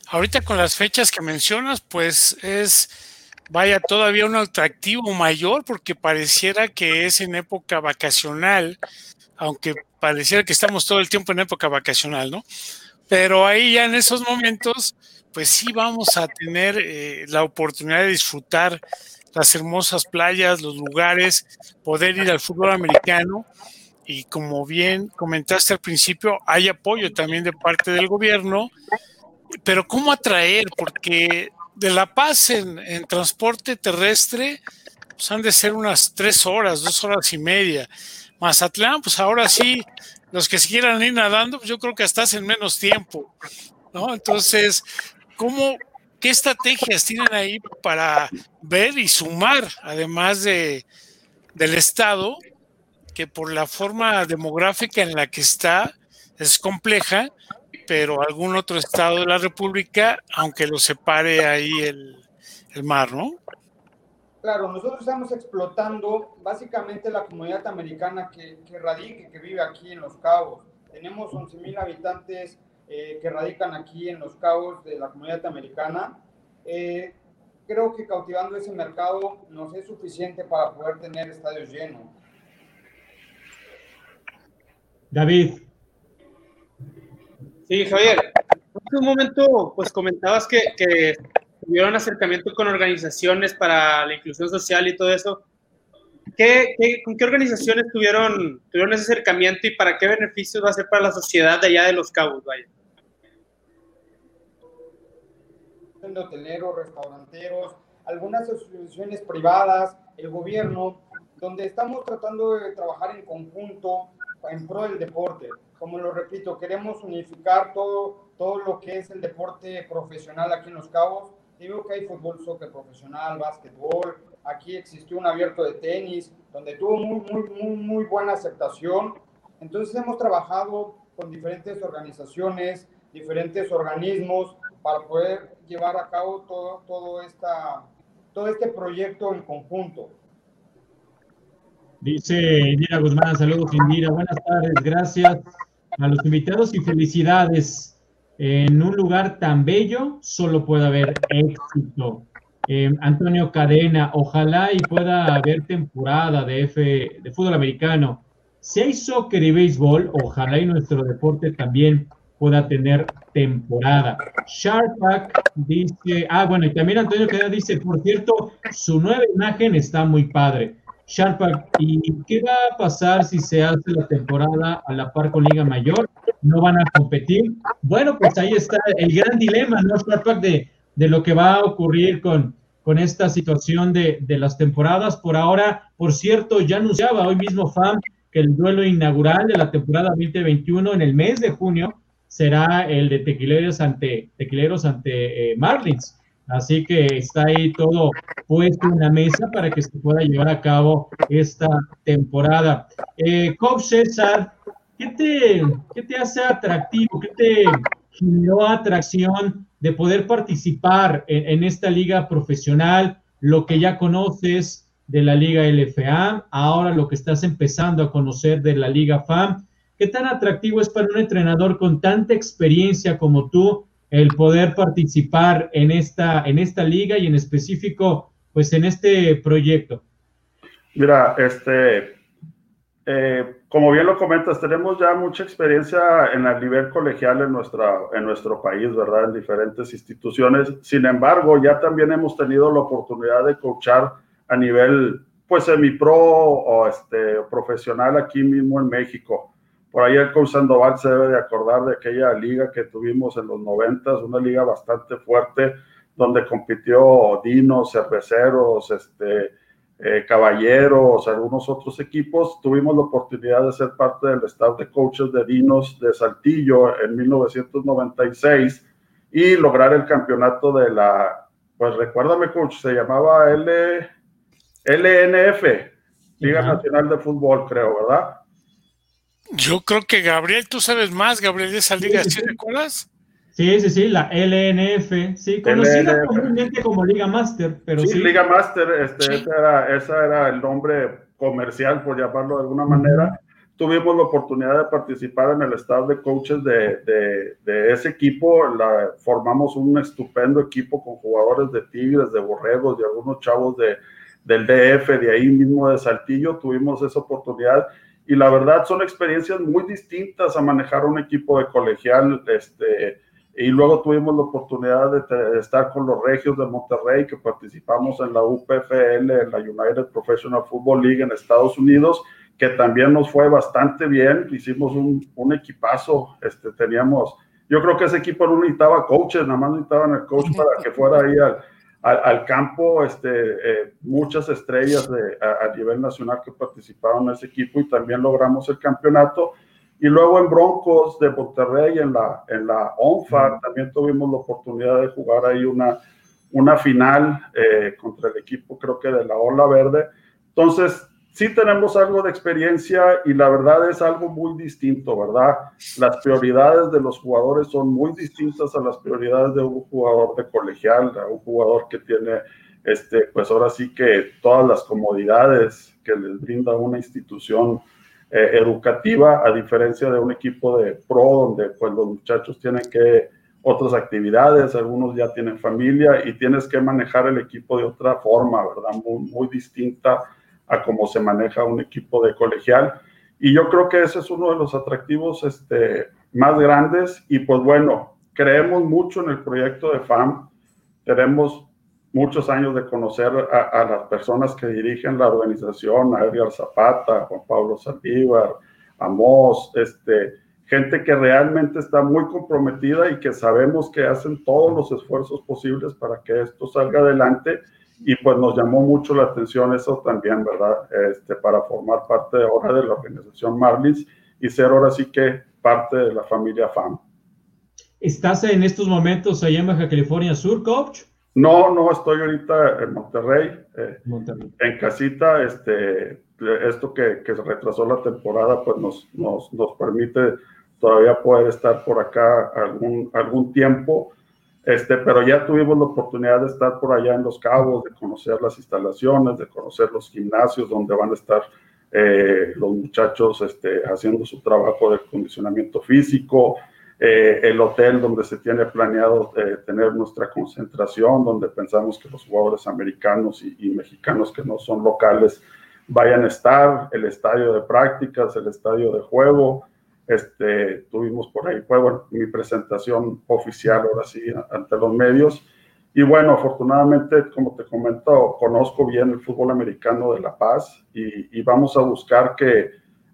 C: ahorita con las fechas que mencionas, pues es, vaya, todavía un atractivo mayor porque pareciera que es en época vacacional, aunque pareciera que estamos todo el tiempo en época vacacional, ¿no? Pero ahí ya en esos momentos, pues sí vamos a tener eh, la oportunidad de disfrutar las hermosas playas, los lugares, poder ir al fútbol americano y como bien comentaste al principio, hay apoyo también de parte del gobierno, pero ¿cómo atraer? Porque de La Paz en, transporte terrestre pues han de ser unas tres horas, dos horas y media. Mazatlán, pues ahora sí, los que se quieran ir nadando, pues yo creo que hasta en menos tiempo, ¿no? Entonces, ¿cómo, qué estrategias tienen ahí para ver y sumar, además de, del Estado, que por la forma demográfica en la que está es compleja, pero algún otro estado de la República, aunque lo separe ahí el, mar, ¿no?
E: Claro, nosotros estamos explotando básicamente la comunidad americana que, que radica, que vive aquí en Los Cabos. Tenemos 11.000 habitantes eh, que radican aquí en Los Cabos de la comunidad americana. Eh, creo que cautivando ese mercado nos es suficiente para poder tener estadios llenos.
B: David.
D: Sí, Javier. En un momento, pues comentabas que, que tuvieron acercamiento con organizaciones para la inclusión social y todo eso. ¿qué, con qué organizaciones tuvieron, tuvieron ese acercamiento y para qué beneficios va a ser para la sociedad de allá de Los Cabos? Vaya.
E: hoteleros, restauranteros, algunas asociaciones privadas, el gobierno, donde estamos tratando de trabajar en conjunto en pro del deporte. Como lo repito, queremos unificar todo, todo lo que es el deporte profesional aquí en Los Cabos. Digo que hay fútbol, soccer profesional, básquetbol. Aquí existió un abierto de tenis, donde tuvo muy, muy, muy, muy buena aceptación. Entonces hemos trabajado con diferentes organizaciones, diferentes organismos para poder llevar a cabo todo, todo, esta, todo este proyecto en conjunto.
B: Dice Indira Guzmán, saludos Indira, buenas tardes, gracias a los invitados y felicidades. En un lugar tan bello solo puede haber éxito. Eh, Antonio Cadena, ojalá y pueda haber temporada de, F, de fútbol americano. Si hay soccer y béisbol, ojalá y nuestro deporte también pueda tener temporada. Sharpak dice, ah, bueno, y también Antonio Queda dice, por cierto, su nueva imagen está muy padre. Sharpak, ¿y qué va a pasar si se hace la temporada a la par con Liga Mayor? ¿No van a competir? Bueno, pues ahí está el gran dilema, ¿no, Sharpak, de, de lo que va a ocurrir con, con esta situación de, de las temporadas. Por ahora, por cierto, ya anunciaba hoy mismo FAM que el duelo inaugural de la temporada 2021 en el mes de junio será el de Tequileros ante, Tequileros ante eh, Marlins. Así que está ahí todo puesto en la mesa para que se pueda llevar a cabo esta temporada. Eh, Coach César, ¿qué te, ¿qué te hace atractivo? ¿Qué te generó atracción de poder participar en, en esta liga profesional? Lo que ya conoces de la liga LFA, ahora lo que estás empezando a conocer de la liga FAM ¿Qué tan atractivo es para un entrenador con tanta experiencia como tú el poder participar en esta, en esta liga y en específico, pues en este proyecto?
F: Mira, este, eh, como bien lo comentas, tenemos ya mucha experiencia en el nivel colegial en, nuestra, en nuestro país, ¿verdad? En diferentes instituciones. Sin embargo, ya también hemos tenido la oportunidad de coachar a nivel, pues, semi-pro o este, profesional aquí mismo en México. Por ahí el coach Sandoval se debe de acordar de aquella liga que tuvimos en los noventas, una liga bastante fuerte, donde compitió Dinos, Cerveceros, este, eh, Caballeros, algunos otros equipos. Tuvimos la oportunidad de ser parte del staff de coaches de Dinos de Saltillo en 1996 y lograr el campeonato de la, pues recuérdame coach, se llamaba L, LNF, Liga Nacional de Fútbol, creo, ¿verdad?
C: Yo creo que Gabriel, tú sabes más, Gabriel, de esa liga, ¿sí, recuerdas?
B: Sí, sí, sí, la LNF, sí, conocida comúnmente como Liga Master, pero sí.
F: Liga Master, este, Ese, era, era, el nombre comercial, por llamarlo de alguna manera. Tuvimos la oportunidad de participar en el staff de coaches de, de, de ese equipo. La, formamos un estupendo equipo con jugadores de Tigres, de Borregos, y algunos chavos de, del DF, de ahí mismo de Saltillo. Tuvimos esa oportunidad y la verdad son experiencias muy distintas a manejar un equipo de colegial, este, y luego tuvimos la oportunidad de, estar con los Regios de Monterrey, que participamos en la UPFL, en la United Professional Football League en Estados Unidos, que también nos fue bastante bien, hicimos un, un equipazo, este, teníamos, yo creo que ese equipo no necesitaba coaches, nada más necesitaban el coach para que fuera ahí al, al, campo este, eh, muchas estrellas de, a, nivel nacional que participaron en ese equipo y también logramos el campeonato. Y luego en Broncos de Monterrey, en la, en la ONFA, también tuvimos la oportunidad de jugar ahí una, una final eh, contra el equipo, creo que de la Ola Verde. Entonces, sí tenemos algo de experiencia y la verdad es algo muy distinto, ¿verdad? Las prioridades de los jugadores son muy distintas a las prioridades de un jugador de colegial, a un jugador que tiene, este, pues ahora sí que todas las comodidades que les brinda una institución eh, educativa, a diferencia de un equipo de pro, donde pues los muchachos tienen que otras actividades, algunos ya tienen familia y tienes que manejar el equipo de otra forma, ¿verdad? Muy, muy distinta a cómo se maneja un equipo de colegial. Y yo creo que ese es uno de los atractivos este, más grandes. Y pues bueno, creemos mucho en el proyecto de FAM. Tenemos muchos años de conocer a, las personas que dirigen la organización, a Edgar Zapata, Juan Pablo Saldívar, a Moss, este, gente que realmente está muy comprometida y que sabemos que hacen todos los esfuerzos posibles para que esto salga adelante y pues nos llamó mucho la atención eso también, ¿verdad? Este, para formar parte ahora de la organización Marlins y ser ahora sí que parte de la familia FAM.
B: ¿Estás en estos momentos allá en Baja California Sur, coach?
F: No, no, estoy ahorita en Monterrey, eh, en casita. Este, esto que, que, se retrasó la temporada, pues nos, nos, nos, permite todavía poder estar por acá algún, algún tiempo. Este, pero ya tuvimos la oportunidad de estar por allá en Los Cabos, de conocer las instalaciones, de conocer los gimnasios donde van a estar eh, los muchachos este, haciendo su trabajo de condicionamiento físico, eh, el hotel donde se tiene planeado eh, tener nuestra concentración, donde pensamos que los jugadores americanos y, mexicanos que no son locales vayan a estar, el estadio de prácticas, el estadio de juego. Este, tuvimos por ahí, fue bueno, mi presentación oficial ahora sí ante los medios. Y bueno, afortunadamente, como te comento, conozco bien el fútbol americano de La Paz y, vamos a buscar que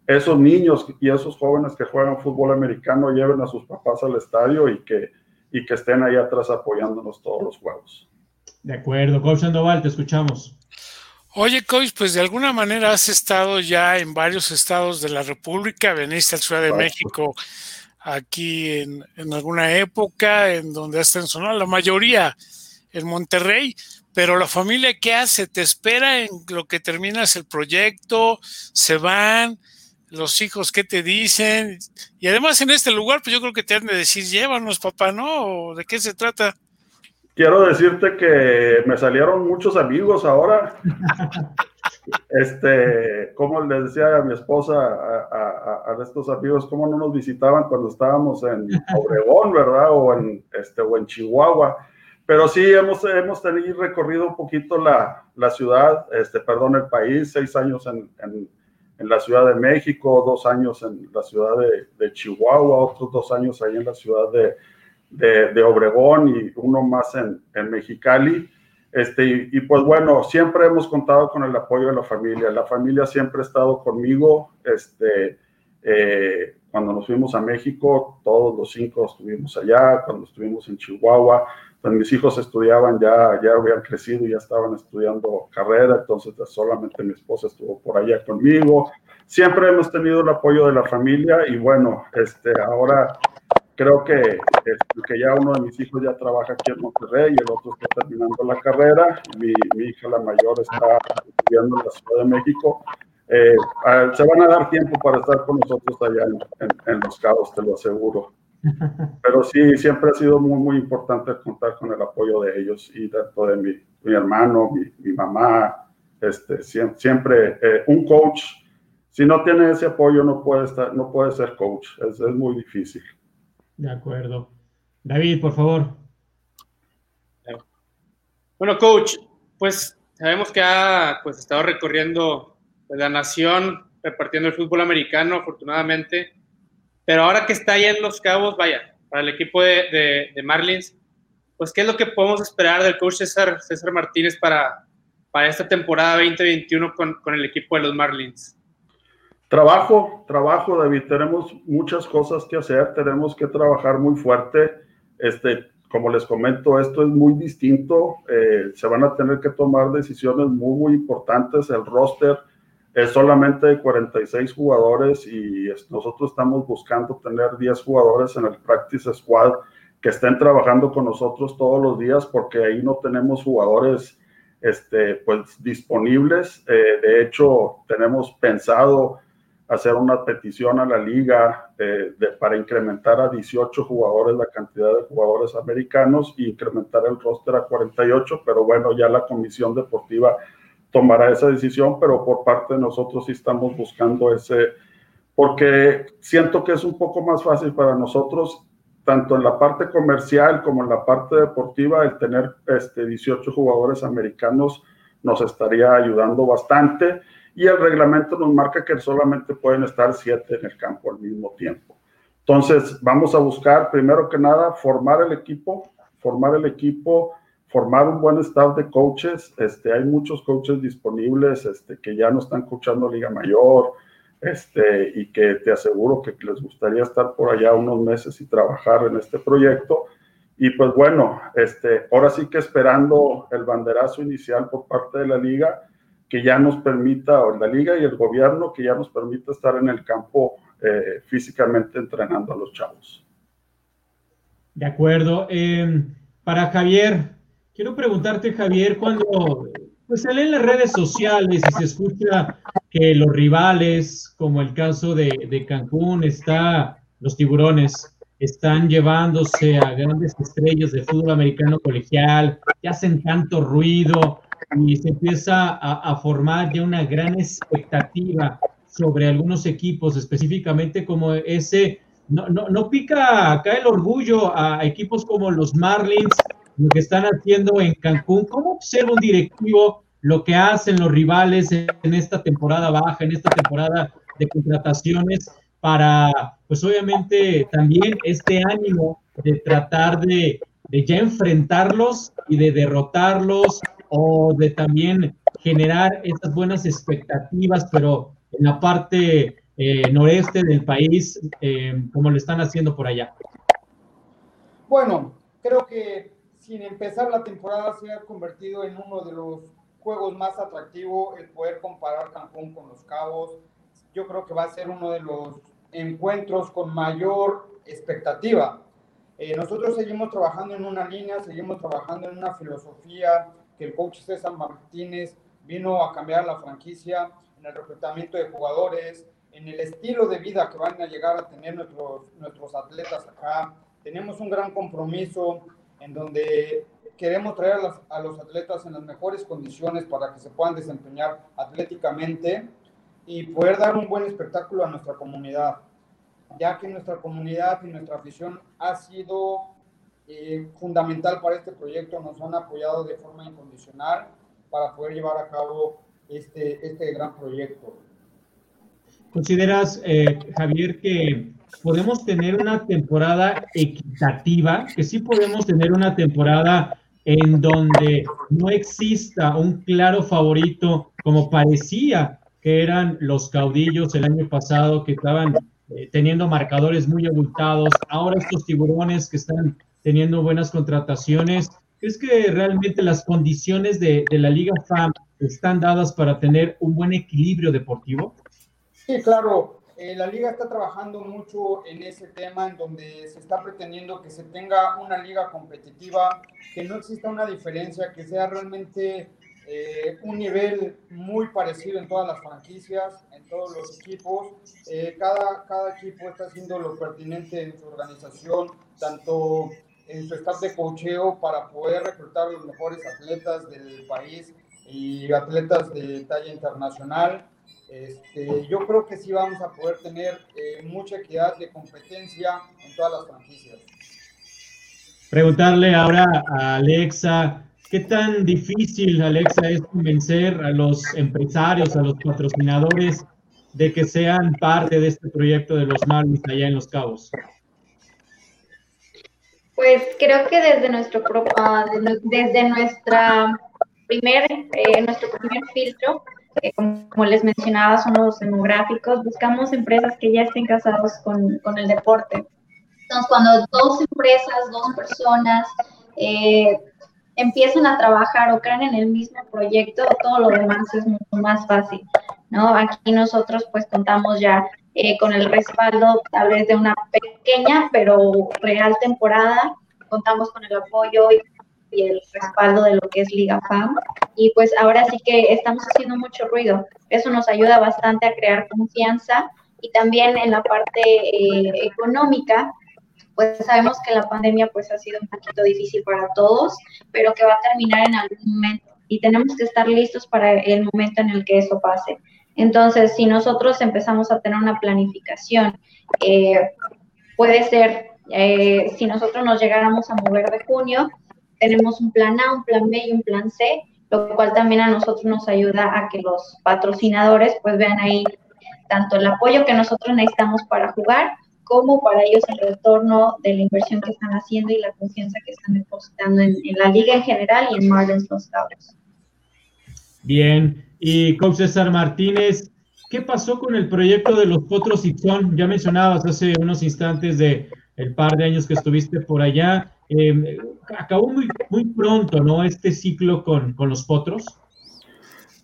F: esos niños y esos jóvenes que juegan fútbol americano lleven a sus papás al estadio y que, y que estén ahí atrás apoyándonos todos los juegos.
B: De acuerdo, Coach Sandoval, te escuchamos.
C: Oye, Coach, pues de alguna manera has estado ya en varios estados de la República, veniste al Ciudad de México aquí en, en, alguna época, en donde has en la mayoría en Monterrey, pero la familia, ¿qué hace? ¿Te espera en lo que terminas el proyecto? ¿Se van? los hijos qué te dicen. Y además en este lugar, pues yo creo que te han de decir, llévanos, papá, ¿no? ¿De qué se trata?
F: Quiero decirte que me salieron muchos amigos ahora. este, como les decía a mi esposa, a, a, estos amigos, cómo no nos visitaban cuando estábamos en Obregón, ¿verdad? O en, este, o en Chihuahua. Pero sí, hemos, hemos tenido recorrido un poquito la, la ciudad, este, perdón, el país, seis años en, en en la Ciudad de México, dos años en la ciudad de, Chihuahua, otros dos años ahí en la ciudad de, de, Obregón y uno más en, en Mexicali. Este, y, pues bueno, siempre hemos contado con el apoyo de la familia. La familia siempre ha estado conmigo. Este, eh, cuando nos fuimos a México, todos los cinco estuvimos allá. Cuando estuvimos en Chihuahua, pues mis hijos estudiaban, ya, ya habían crecido y ya estaban estudiando carrera, entonces pues, solamente mi esposa estuvo por allá conmigo. Siempre hemos tenido el apoyo de la familia y bueno, este, ahora creo que, este, que ya uno de mis hijos ya trabaja aquí en Monterrey y el otro está terminando la carrera. Mi, mi hija, la mayor, está estudiando en la Ciudad de México. Eh, se van a dar tiempo para estar con nosotros allá en, en Los Cabos, te lo aseguro. Pero sí, siempre ha sido muy, muy importante contar con el apoyo de ellos y tanto de mi, mi hermano, mi, mi, mamá, este, siempre, eh, un coach, si no tiene ese apoyo no puede, estar, no puede ser coach, es, es muy difícil.
B: De acuerdo. David, por favor.
D: Bueno, coach, pues sabemos que ha pues, estado recorriendo la nación, repartiendo el fútbol americano, afortunadamente. Pero ahora que está ahí en Los Cabos, vaya, para el equipo de, de, Marlins, pues ¿qué es lo que podemos esperar del coach César, César Martínez para, para esta temporada 2021 con, con el equipo de los Marlins?
F: Trabajo, trabajo, David. Tenemos muchas cosas que hacer, tenemos que trabajar muy fuerte. Este, como les comento, esto es muy distinto. Eh, se van a tener que tomar decisiones muy, importantes. El roster es solamente de 46 jugadores y nosotros estamos buscando tener 10 jugadores en el practice squad que estén trabajando con nosotros todos los días porque ahí no tenemos jugadores este, pues, disponibles. Eh, de hecho, tenemos pensado hacer una petición a la liga para incrementar a 18 jugadores la cantidad de jugadores americanos e incrementar el roster a 48, pero bueno, ya la comisión deportiva tomará esa decisión, pero por parte de nosotros sí estamos buscando ese, porque siento que es un poco más fácil para nosotros, tanto en la parte comercial como en la parte deportiva, el tener este, 18 jugadores americanos nos estaría ayudando bastante y el reglamento nos marca que solamente pueden estar 7 en el campo al mismo tiempo. Entonces, vamos a buscar, primero que nada, formar el equipo, formar el equipo, formar un buen staff de coaches. Este, hay muchos coaches disponibles este, que ya no están coachando Liga Mayor este, y que te aseguro que les gustaría estar por allá unos meses y trabajar en este proyecto. Y pues bueno, este, ahora sí que esperando el banderazo inicial por parte de la liga, que ya nos permita, o la liga y el gobierno, que ya nos permita estar en el campo eh, físicamente entrenando a los chavos.
B: De acuerdo. Em, para Javier, quiero preguntarte, Javier, cuando pues, sale en las redes sociales y se escucha que los rivales, como el caso de, de Cancún, está, los tiburones, están llevándose a grandes estrellas de fútbol americano colegial, que hacen tanto ruido y se empieza a, formar ya una gran expectativa sobre algunos equipos, específicamente como ese, no, no, no pica acá el orgullo a equipos como los Marlins, lo que están haciendo en Cancún. ¿Cómo observa un directivo lo que hacen los rivales en esta temporada baja, en esta temporada de contrataciones? para, pues obviamente también este ánimo de tratar de, ya enfrentarlos y de derrotarlos o de también generar estas buenas expectativas, pero en la parte eh, noreste del país, eh, como lo están haciendo por allá.
E: Bueno, creo que sin empezar la temporada se ha convertido en uno de los juegos más atractivos el poder comparar Cancún con los Cabos. Yo creo que va a ser uno de los encuentros con mayor expectativa. Eh, nosotros seguimos trabajando en una línea, seguimos trabajando en una filosofía que el coach César Martínez vino a cambiar la franquicia en el reclutamiento de jugadores, en el estilo de vida que van a llegar a tener nuestros, nuestros atletas acá. Tenemos un gran compromiso en donde queremos traer a los, a los atletas en las mejores condiciones para que se puedan desempeñar atléticamente y poder dar un buen espectáculo a nuestra comunidad, ya que nuestra comunidad y nuestra afición ha sido eh, fundamental para este proyecto, nos han apoyado de forma incondicional para poder llevar a cabo este, este gran proyecto.
B: ¿Consideras, eh, Javier, que podemos tener una temporada equitativa, que sí podemos tener una temporada en donde no exista un claro favorito como parecía que eran los caudillos el año pasado, que estaban eh, teniendo marcadores muy abultados, ahora estos tiburones que están teniendo buenas contrataciones. ¿Crees que realmente las condiciones de, de la Liga FAM están dadas para tener un buen equilibrio deportivo?
E: Sí, claro. Eh, la liga está trabajando mucho en ese tema, en donde se está pretendiendo que se tenga una liga competitiva, que no exista una diferencia, que sea realmente eh, un nivel muy parecido en todas las franquicias, en todos los equipos. Eh, cada, cada equipo está haciendo lo pertinente en su organización, tanto su staff de cocheo para poder reclutar los mejores atletas del país y atletas de talla internacional. Este, yo creo que sí vamos a poder tener eh, mucha equidad de competencia en todas las franquicias.
B: Preguntarle ahora a Alexa, ¿Qué tan difícil, Alexa, es convencer a los empresarios, a los patrocinadores de que sean parte de este proyecto de los Marlins allá en Los Cabos?
G: Pues creo que desde nuestro uh, desde nuestra primer eh, nuestro primer filtro, eh, como, les mencionaba, son los demográficos, buscamos empresas que ya estén casados con, con el deporte. Entonces, cuando dos empresas, dos personas eh, empiezan a trabajar o creen en el mismo proyecto, todo lo demás es mucho más fácil, ¿no? Aquí nosotros pues contamos ya eh, con el respaldo tal vez de una pequeña pero real temporada, contamos con el apoyo y, el respaldo de lo que es Liga FAM. Y pues ahora sí que estamos haciendo mucho ruido, eso nos ayuda bastante a crear confianza. Y también en la parte eh, económica pues sabemos que la pandemia pues ha sido un poquito difícil para todos, pero que va a terminar en algún momento. Y tenemos que estar listos para el momento en el que eso pase. Entonces, si nosotros empezamos a tener una planificación, eh, puede ser, eh, si nosotros nos llegáramos a mover de junio, tenemos un plan A, un plan B y un plan C, lo cual también a nosotros nos ayuda a que los patrocinadores pues vean ahí tanto el apoyo que nosotros necesitamos para jugar como para ellos el retorno de la inversión que están haciendo y la confianza que están depositando en, la liga en general y en Marlins Los Cabos.
B: Bien, y con César Martínez, ¿qué pasó con el proyecto de los Potros Son? Ya mencionabas hace unos instantes de el par de años que estuviste por allá. Eh, acabó muy, pronto, ¿no? Este ciclo con, con los Potros.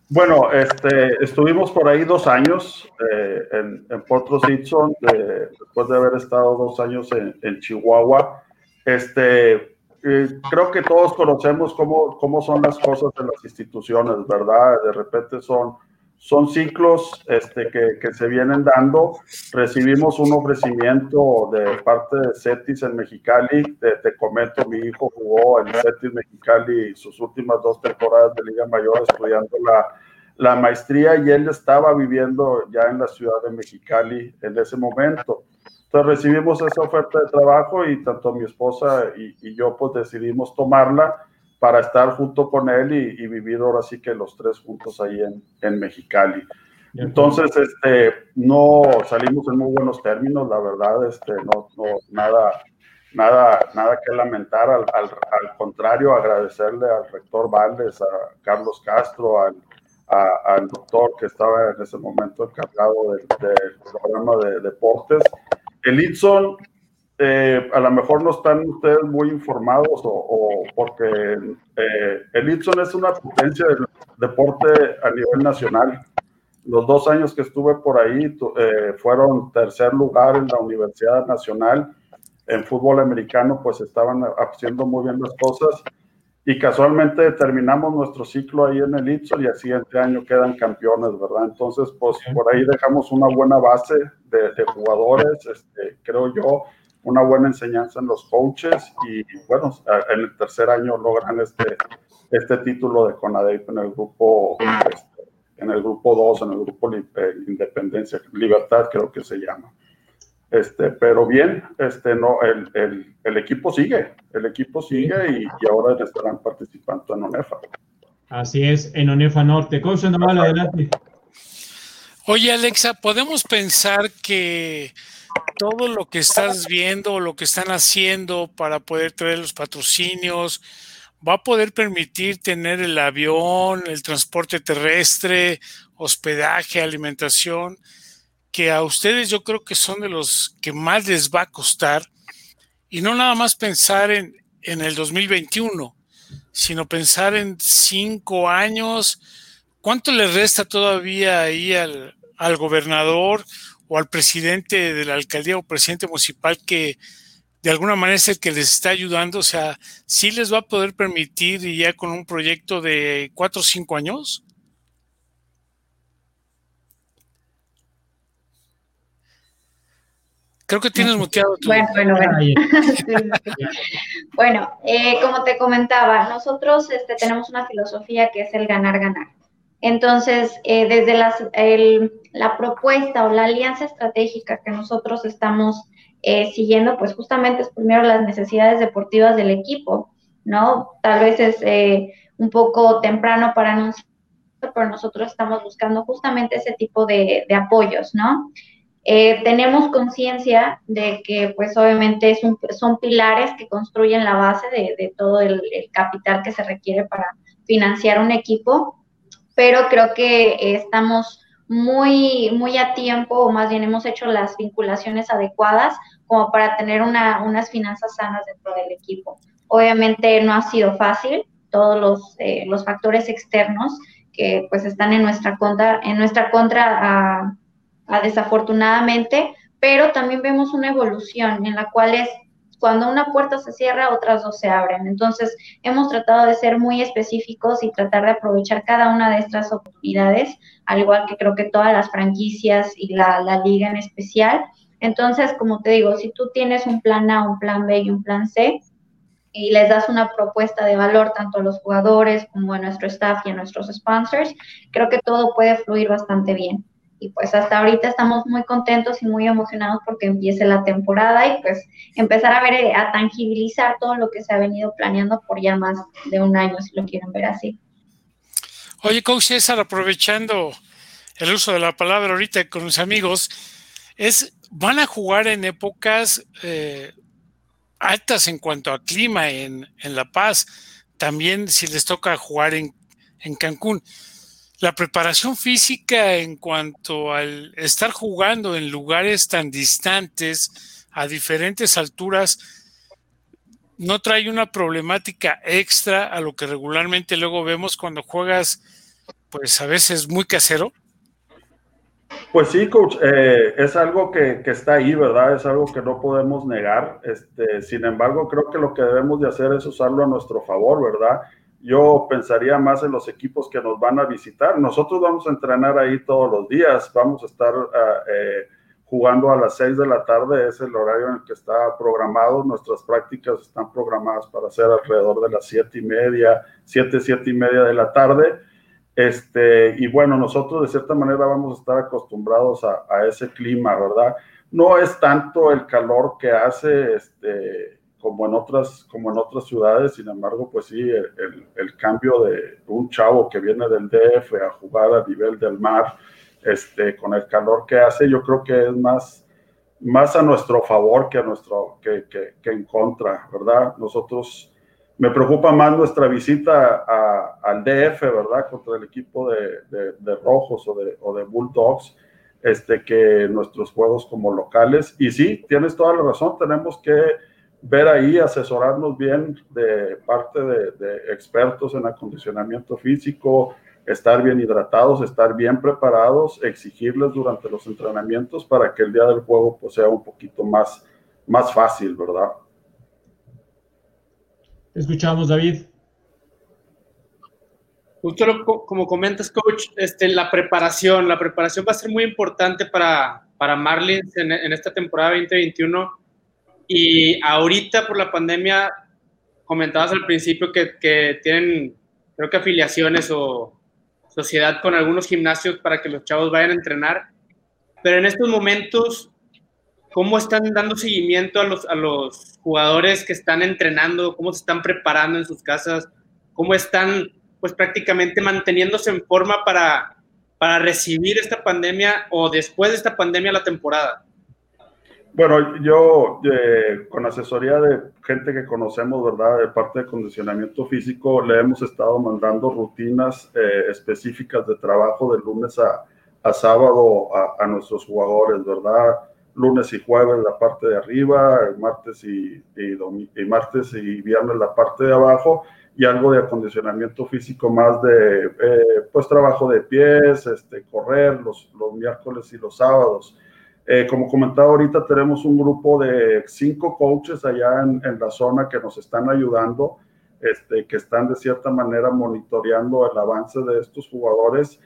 F: Bueno, este, estuvimos por ahí dos años eh, en, en Potros Hitson, después de haber estado dos años en, Chihuahua. Este, creo que todos conocemos cómo, cómo son las cosas en las instituciones, ¿verdad? De repente son, son ciclos este, que, que se vienen dando. Recibimos un ofrecimiento de parte de CETIS en Mexicali. Te, te comento, mi hijo jugó en CETIS Mexicali sus últimas dos temporadas de Liga Mayor estudiando la la maestría y él estaba viviendo ya en la ciudad de Mexicali en ese momento. Entonces recibimos esa oferta de trabajo y tanto mi esposa y, yo pues decidimos tomarla para estar junto con él y, vivir ahora sí que los tres juntos ahí en, en Mexicali. Entonces, este, no salimos en muy buenos términos, la verdad, este, no, no nada, nada, nada que lamentar, al, al, al contrario, agradecerle al rector Valdes, a Carlos Castro, al, al doctor que estaba en ese momento encargado del, programa de deportes. El Itson, eh, a lo mejor no están ustedes muy informados o, porque eh, el Itson es una potencia del deporte a nivel nacional. Los dos años que estuve por ahí eh, fueron tercer lugar en la Universidad Nacional en fútbol americano, pues estaban haciendo muy bien las cosas y casualmente terminamos nuestro ciclo ahí en el Ipsos y al siguiente año quedan campeones, ¿verdad? Entonces, pues por ahí dejamos una buena base de, jugadores, este, creo yo, una buena enseñanza en los coaches y bueno, en el tercer año logran este, este título de CONADEIP en el grupo este, en el grupo 2, en el grupo eh, Independencia, Libertad creo que se llama. Este, pero bien, este, no, el, el, el equipo sigue, el equipo sigue y, y, ahora estarán participando en ONEFA.
B: Así es, en ONEFA Norte. Coach Naval, adelante.
C: Oye, Alexa, ¿podemos pensar que todo lo que estás viendo, lo que están haciendo para poder traer los patrocinios, va a poder permitir tener el avión, el transporte terrestre, hospedaje, alimentación? que a ustedes yo creo que son de los que más les va a costar y no nada más pensar en, en el 2021, sino pensar en cinco años. ¿Cuánto le resta todavía ahí al, al gobernador o al presidente de la alcaldía o presidente municipal que de alguna manera es el que les está ayudando? O sea, ¿sí les va a poder permitir ya con un proyecto de cuatro o cinco años? Creo que tienes muteado.
G: Bueno, bueno, bueno. bueno, eh, como te comentaba, nosotros este, tenemos una filosofía que es el ganar-ganar. Entonces, eh, desde la propuesta o la alianza estratégica que nosotros estamos eh, siguiendo, pues justamente es primero las necesidades deportivas del equipo, ¿no? Tal vez es un poco temprano para anunciar, pero nosotros estamos buscando justamente ese tipo de, apoyos, ¿no? Eh, tenemos conciencia de que, pues obviamente, son pilares que construyen la base de, todo el, capital que se requiere para financiar un equipo, pero creo que estamos muy, muy a tiempo, o más bien hemos hecho las vinculaciones adecuadas como para tener unas finanzas sanas dentro del equipo. Obviamente no ha sido fácil, todos los, eh, los factores externos que pues están en nuestra contra, en nuestra contra a, desafortunadamente, pero también vemos una evolución en la cual es cuando una puerta se cierra, otras dos se abren. Entonces, hemos tratado de ser muy específicos y tratar de aprovechar cada una de estas oportunidades, al igual que creo que todas las franquicias y la, liga en especial. Entonces, como te digo, si tú tienes un plan A, un plan B y un plan C, y les das una propuesta de valor tanto a los jugadores como a nuestro staff y a nuestros sponsors, creo que todo puede fluir bastante bien y pues hasta ahorita estamos muy contentos y muy emocionados porque empiece la temporada y pues empezar a ver, eh, a tangibilizar todo lo que se ha venido planeando por ya más de un año, si lo quieren ver así.
C: Oye, Coach César, aprovechando el uso de la palabra ahorita con mis amigos, es van a jugar en épocas eh, altas en cuanto a clima en, La Paz, también si les toca jugar en, en Cancún. La preparación física en cuanto al estar jugando en lugares tan distantes, a diferentes alturas, no trae una problemática extra a lo que regularmente luego vemos cuando juegas, pues a veces muy casero?
F: Pues sí, coach, eh, es algo que, que, está ahí, ¿verdad? Es algo que no podemos negar. Este, sin embargo, creo que lo que debemos de hacer es usarlo a nuestro favor, ¿verdad? Yo pensaría más en los equipos que nos van a visitar. Nosotros vamos a entrenar ahí todos los días, vamos a estar... Uh, eh, jugando a las 6 de la tarde, es el horario en el que está programado. Nuestras prácticas están programadas para ser alrededor de las 7 y media, 7, 7 y media de la tarde. Este, y bueno, nosotros de cierta manera vamos a estar acostumbrados a ese clima, ¿verdad? No es tanto el calor que hace este, como, en otras, como en otras ciudades, sin embargo, pues sí, el, el cambio de un chavo que viene del DF a jugar a nivel del mar, este, con el calor que hace, yo creo que es más, más a nuestro favor que, a nuestro, que, que, en contra, ¿verdad? Nosotros, me preocupa más nuestra visita a, al DF, ¿verdad? Contra el equipo de, de, Rojos o de, o de Bulldogs, este, que nuestros juegos como locales. Y sí, tienes toda la razón, tenemos que ver ahí, asesorarnos bien de parte de, de expertos en acondicionamiento físico, estar bien hidratados, estar bien preparados, exigirles durante los entrenamientos para que el día del juego pues, sea un poquito más, más fácil, ¿verdad?
B: Escuchamos, David.
D: Justo como comentas, coach, este, la preparación, la preparación va a ser muy importante para, para Marlins en, esta temporada 2021. Y ahorita por la pandemia, comentabas al principio que, que tienen, creo que afiliaciones o, sociedad con algunos gimnasios para que los chavos vayan a entrenar. Pero en estos momentos, ¿cómo están dando seguimiento a los, a los jugadores que están entrenando? ¿Cómo se están preparando en sus casas? ¿Cómo están, pues prácticamente manteniéndose en forma para, para recibir esta pandemia o después de esta pandemia la temporada?
F: Bueno, yo eh, con asesoría de gente que conocemos, ¿verdad? De parte de condicionamiento físico, le hemos estado mandando rutinas eh, específicas de trabajo de lunes a, a sábado a, nuestros jugadores, ¿verdad? Lunes y jueves la parte de arriba, martes y, y, martes y viernes la parte de abajo y algo de acondicionamiento físico más de, eh, pues, trabajo de pies, este, correr los, los miércoles y los sábados. Eh, como comentaba ahorita, tenemos un grupo de cinco coaches allá en, la zona que nos están ayudando, este, que están de cierta manera monitoreando el avance de estos jugadores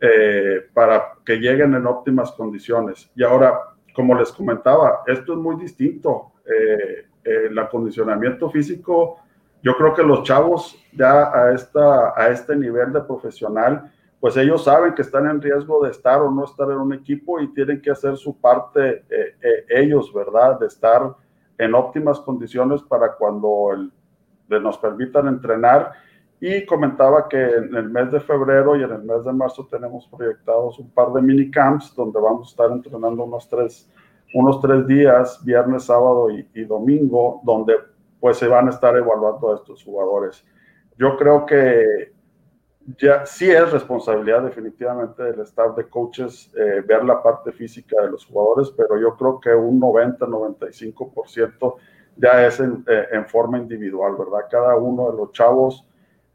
F: eh, para que lleguen en óptimas condiciones. Y ahora, como les comentaba, esto es muy distinto. Eh, el acondicionamiento físico, yo creo que los chavos ya a, esta, a este nivel de profesional, pues ellos saben que están en riesgo de estar o no estar en un equipo y tienen que hacer su parte eh, eh, ellos, ¿verdad? De estar en óptimas condiciones para cuando el, nos permitan entrenar. Y comentaba que en el mes de febrero y en el mes de marzo tenemos proyectados un par de minicamps donde vamos a estar entrenando unos tres, unos tres días, viernes, sábado y, domingo, donde pues se van a estar evaluando a estos jugadores. Yo creo que ya sí es responsabilidad definitivamente del staff de coaches eh, ver la parte física de los jugadores, pero yo creo que un 90-95% ya es en, eh, en, forma individual, ¿verdad? Cada uno de los chavos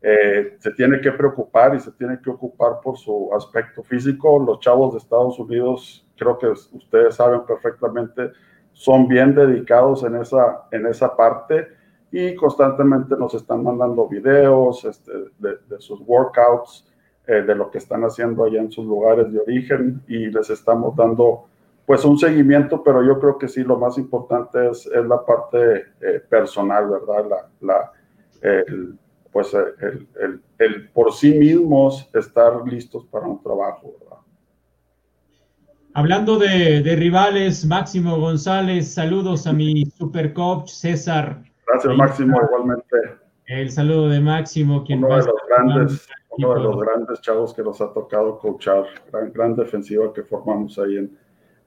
F: eh, se tiene que preocupar y se tiene que ocupar por su aspecto físico. Los chavos de Estados Unidos, creo que ustedes saben perfectamente, son bien dedicados en esa, en esa parte y constantemente nos están mandando videos este, de, sus workouts, eh, de lo que están haciendo allá en sus lugares de origen y les estamos dando pues un seguimiento, pero yo creo que sí, lo más importante es, es la parte eh, personal, ¿verdad? La, la pues el, el, el, por sí mismos estar listos para un trabajo, ¿verdad?
B: Hablando de, de rivales, Máximo González, saludos a mi super coach César
F: Gracias, Máximo, igualmente.
B: El saludo de Máximo,
F: quien uno de los grandes, uno de los grandes chavos que nos ha tocado coachar, gran, gran defensiva que formamos ahí en,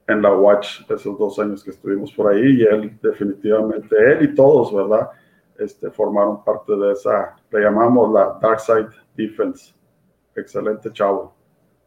F: en la Watch esos dos años que estuvimos por ahí y él definitivamente, él y todos, ¿verdad? Este, formaron parte de esa, le llamamos la Dark Side Defense. Excelente chavo.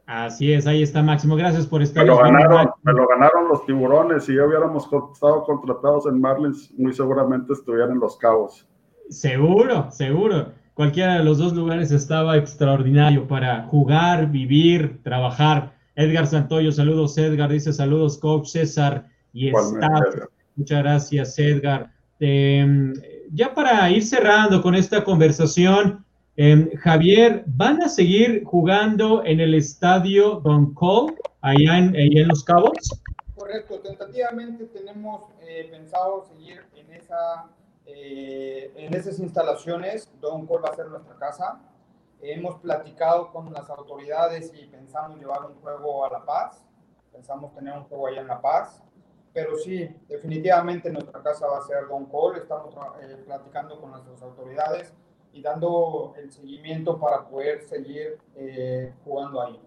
B: Así es, ahí está Máximo. Gracias por estar.
F: Me lo, ganaron, me lo ganaron los tiburones. Si ya hubiéramos estado contratados en Marlins, muy seguramente estuvieran en Los Cabos.
B: Seguro, seguro. Cualquiera de los dos lugares estaba extraordinario para jugar, vivir, trabajar. Edgar Santoyo, saludos Edgar, dice saludos coach César y staff. Muchas gracias Edgar. Em, ya para ir cerrando con esta conversación, em, Javier, ¿van a seguir jugando en el estadio Don Cole, allá en, en Los Cabos?
E: Correcto, tentativamente tenemos eh, pensado seguir en, esa, eh, en esas instalaciones. Don Cole va a ser nuestra casa. Hemos platicado con las autoridades y pensamos llevar un juego a La Paz. Pensamos tener un juego allá en La Paz. Pero sí, definitivamente nuestra casa va a ser Don Cole. Estamos eh, platicando con nuestras autoridades y dando el seguimiento para poder seguir eh, jugando ahí.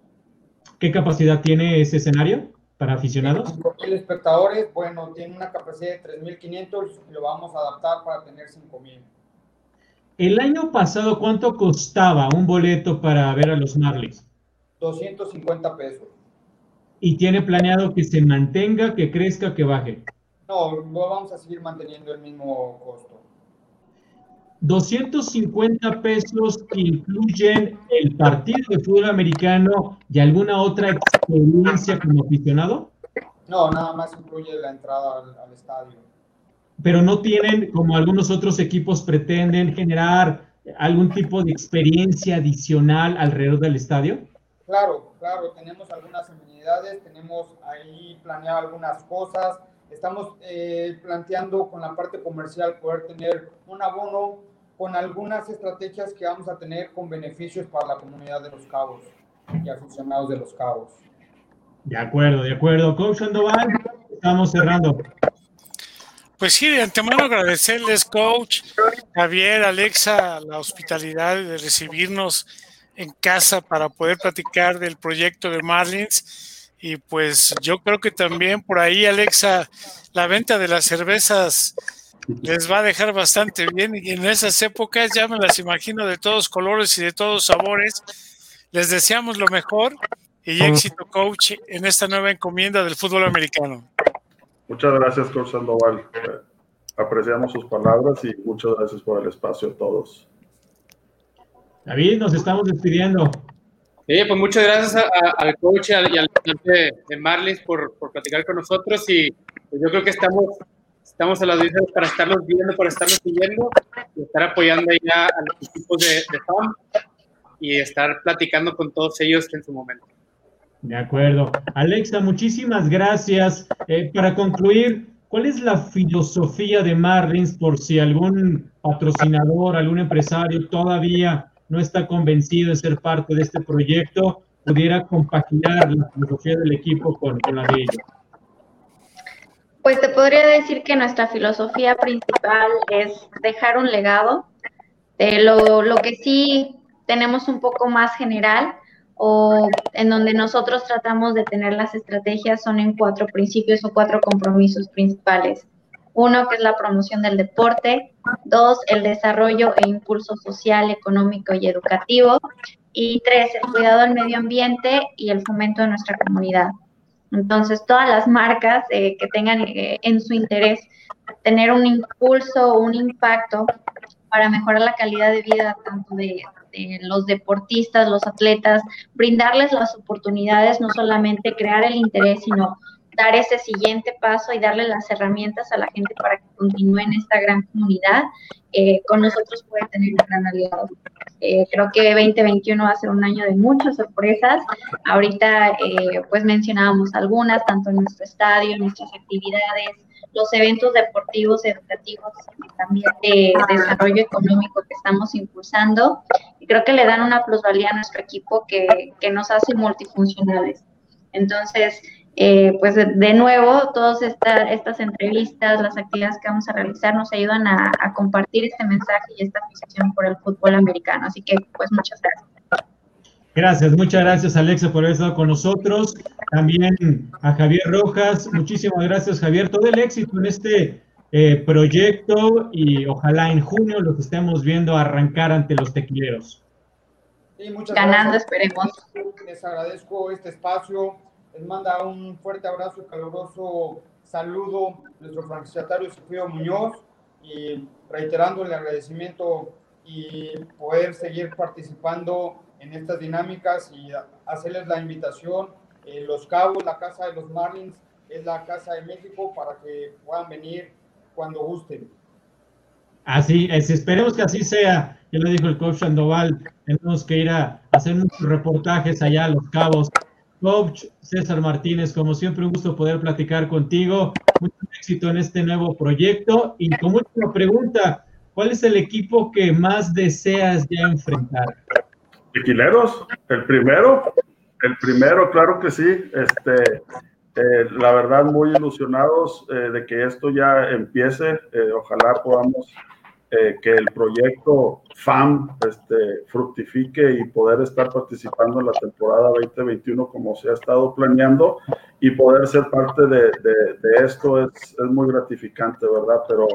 B: ¿Qué capacidad tiene ese escenario para aficionados?
E: 5.000 espectadores, bueno, tiene una capacidad de 3.500 y lo vamos a adaptar para tener 5.000.
B: El año pasado, ¿cuánto costaba un boleto para ver a los Marlins?
E: 250 pesos.
B: ¿Y tiene planeado que se mantenga, que crezca, que baje?
E: No, no vamos a seguir manteniendo el mismo costo.
B: 250 pesos que incluyen el partido de fútbol americano y alguna otra experiencia como aficionado?
E: No, nada más incluye la entrada al estadio
B: pero no tienen, como algunos otros equipos pretenden, generar algún tipo de experiencia adicional alrededor del estadio?
E: Claro, claro, tenemos algunas amenidades, tenemos ahí planeado algunas cosas, estamos eh, planteando con la parte comercial poder tener un abono con algunas estrategias que vamos a tener con beneficios para la comunidad de Los Cabos y aficionados de Los Cabos.
B: De acuerdo, de acuerdo. Coach Sandoval, estamos cerrando.
C: Pues sí, de antemano agradecerles, coach, Javier, Alexa, la hospitalidad de recibirnos en casa para poder platicar del proyecto de Marlins. Y pues yo creo que también por ahí, Alexa, la venta de las cervezas les va a dejar bastante bien. Y en esas épocas ya me las imagino de todos colores y de todos sabores. Les deseamos lo mejor y éxito, coach, en esta nueva encomienda del fútbol americano.
F: Muchas gracias, Coach Sandoval. Apreciamos sus palabras y muchas gracias por el espacio a todos.
B: David, nos estamos despidiendo.
D: Sí, pues muchas gracias al coach y al, al de, de Marlins por, por, platicar con nosotros y pues yo creo que estamos, estamos a las 10 para estarlos viendo, para estarlos siguiendo y estar apoyando ya a los equipos de, de FAM y estar platicando con todos ellos en su momento.
B: De acuerdo. Alexa, muchísimas gracias. Eh, para concluir, ¿cuál es la filosofía de Marlins por si algún patrocinador, algún empresario todavía no está convencido de ser parte de este proyecto, pudiera compaginar la filosofía del equipo con, la de ellos?
G: Pues te podría decir que nuestra filosofía principal es dejar un legado. de lo, lo que sí tenemos un poco más general o en donde nosotros tratamos de tener las estrategias son en cuatro principios o cuatro compromisos principales. Uno, que es la promoción del deporte. Dos, el desarrollo e impulso social, económico y educativo. Y tres, el cuidado del medio ambiente y el fomento de nuestra comunidad. Entonces, todas las marcas eh, que tengan eh, en su interés tener un impulso un impacto para mejorar la calidad de vida tanto de, los deportistas, los atletas, brindarles las oportunidades, no solamente crear el interés, sino dar ese siguiente paso y darle las herramientas a la gente para que continúe en esta gran comunidad, eh, con nosotros puede tener un gran aliado. Eh, creo que 2021 va a ser un año de muchas sorpresas. Ahorita, eh, pues mencionábamos algunas, tanto en nuestro estadio, nuestras actividades, los eventos deportivos, educativos también de desarrollo económico que estamos impulsando. Y creo que le dan una plusvalía a nuestro equipo que, que nos hace multifuncionales. Entonces, eh, pues de, nuevo, todas esta, estas entrevistas, las actividades que vamos a realizar nos ayudan a, a compartir este mensaje y esta afición por el fútbol americano. Así que, pues muchas gracias.
B: Gracias, muchas gracias Alexa por haber estado con nosotros. También a Javier Rojas, muchísimas gracias Javier. Todo el éxito en este eh, proyecto y ojalá en junio los estemos viendo arrancar ante los tequileros.
G: Sí, muchas Ganando, esperemos.
E: Les agradezco este espacio. Les manda un fuerte abrazo y caluroso saludo nuestro franquiciatario Sofío Muñoz y reiterando el agradecimiento y poder seguir participando en estas dinámicas y hacerles la invitación. Eh, los Cabos, la Casa de los Marlins, es la Casa de México para que puedan venir cuando gusten.
B: Así es, esperemos que así sea. Ya lo dijo el coach Sandoval, tenemos que ir a hacer muchos reportajes allá a Los Cabos. Coach César Martínez, como siempre, un gusto poder platicar contigo. Mucho éxito en este nuevo proyecto. Y como última pregunta, ¿cuál es el equipo que más deseas ya enfrentar?
F: Tequileros, el primero, el primero, claro que sí. Este, eh, la verdad, muy ilusionados eh, de que esto ya empiece. Eh, ojalá podamos que el proyecto FAM este, fructifique y poder estar participando en la temporada 2021 como se ha estado planeando y poder ser parte de, de esto es, es, muy gratificante, ¿verdad? Pero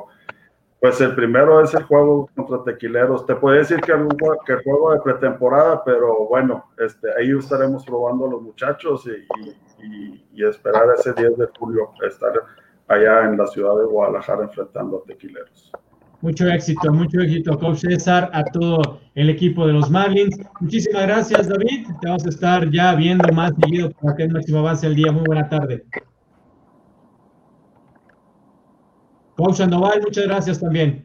F: pues el primero es el juego contra Tequileros. Te puedo decir que, el juego de pretemporada, pero bueno, este, ahí estaremos probando a los muchachos y, esperar ese 10 de julio estar allá en la ciudad de Guadalajara enfrentando a Tequileros.
B: Mucho éxito, mucho éxito, Coach César, a todo el equipo de los Marlins. Muchísimas gracias, David. Te vamos a estar ya viendo más seguido para que el máximo avance el día. Muy buena tarde. Coach Sandoval, muchas gracias también.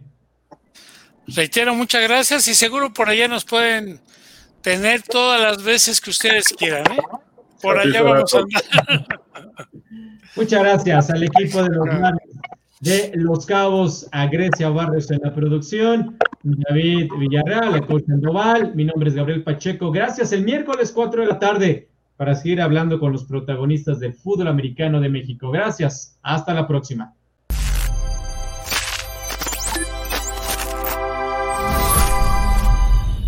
C: Reitero, muchas gracias y seguro por allá nos pueden tener todas las veces que ustedes quieran. ¿eh? Por allá vamos a andar.
B: Muchas gracias al equipo de los de Los Cabos, a Grecia Barrios en la producción, David Villarreal, el coach Sandoval, mi nombre es Gabriel Pacheco. Gracias el miércoles 4 de la tarde para seguir hablando con los protagonistas del fútbol americano de México. Gracias, hasta la próxima.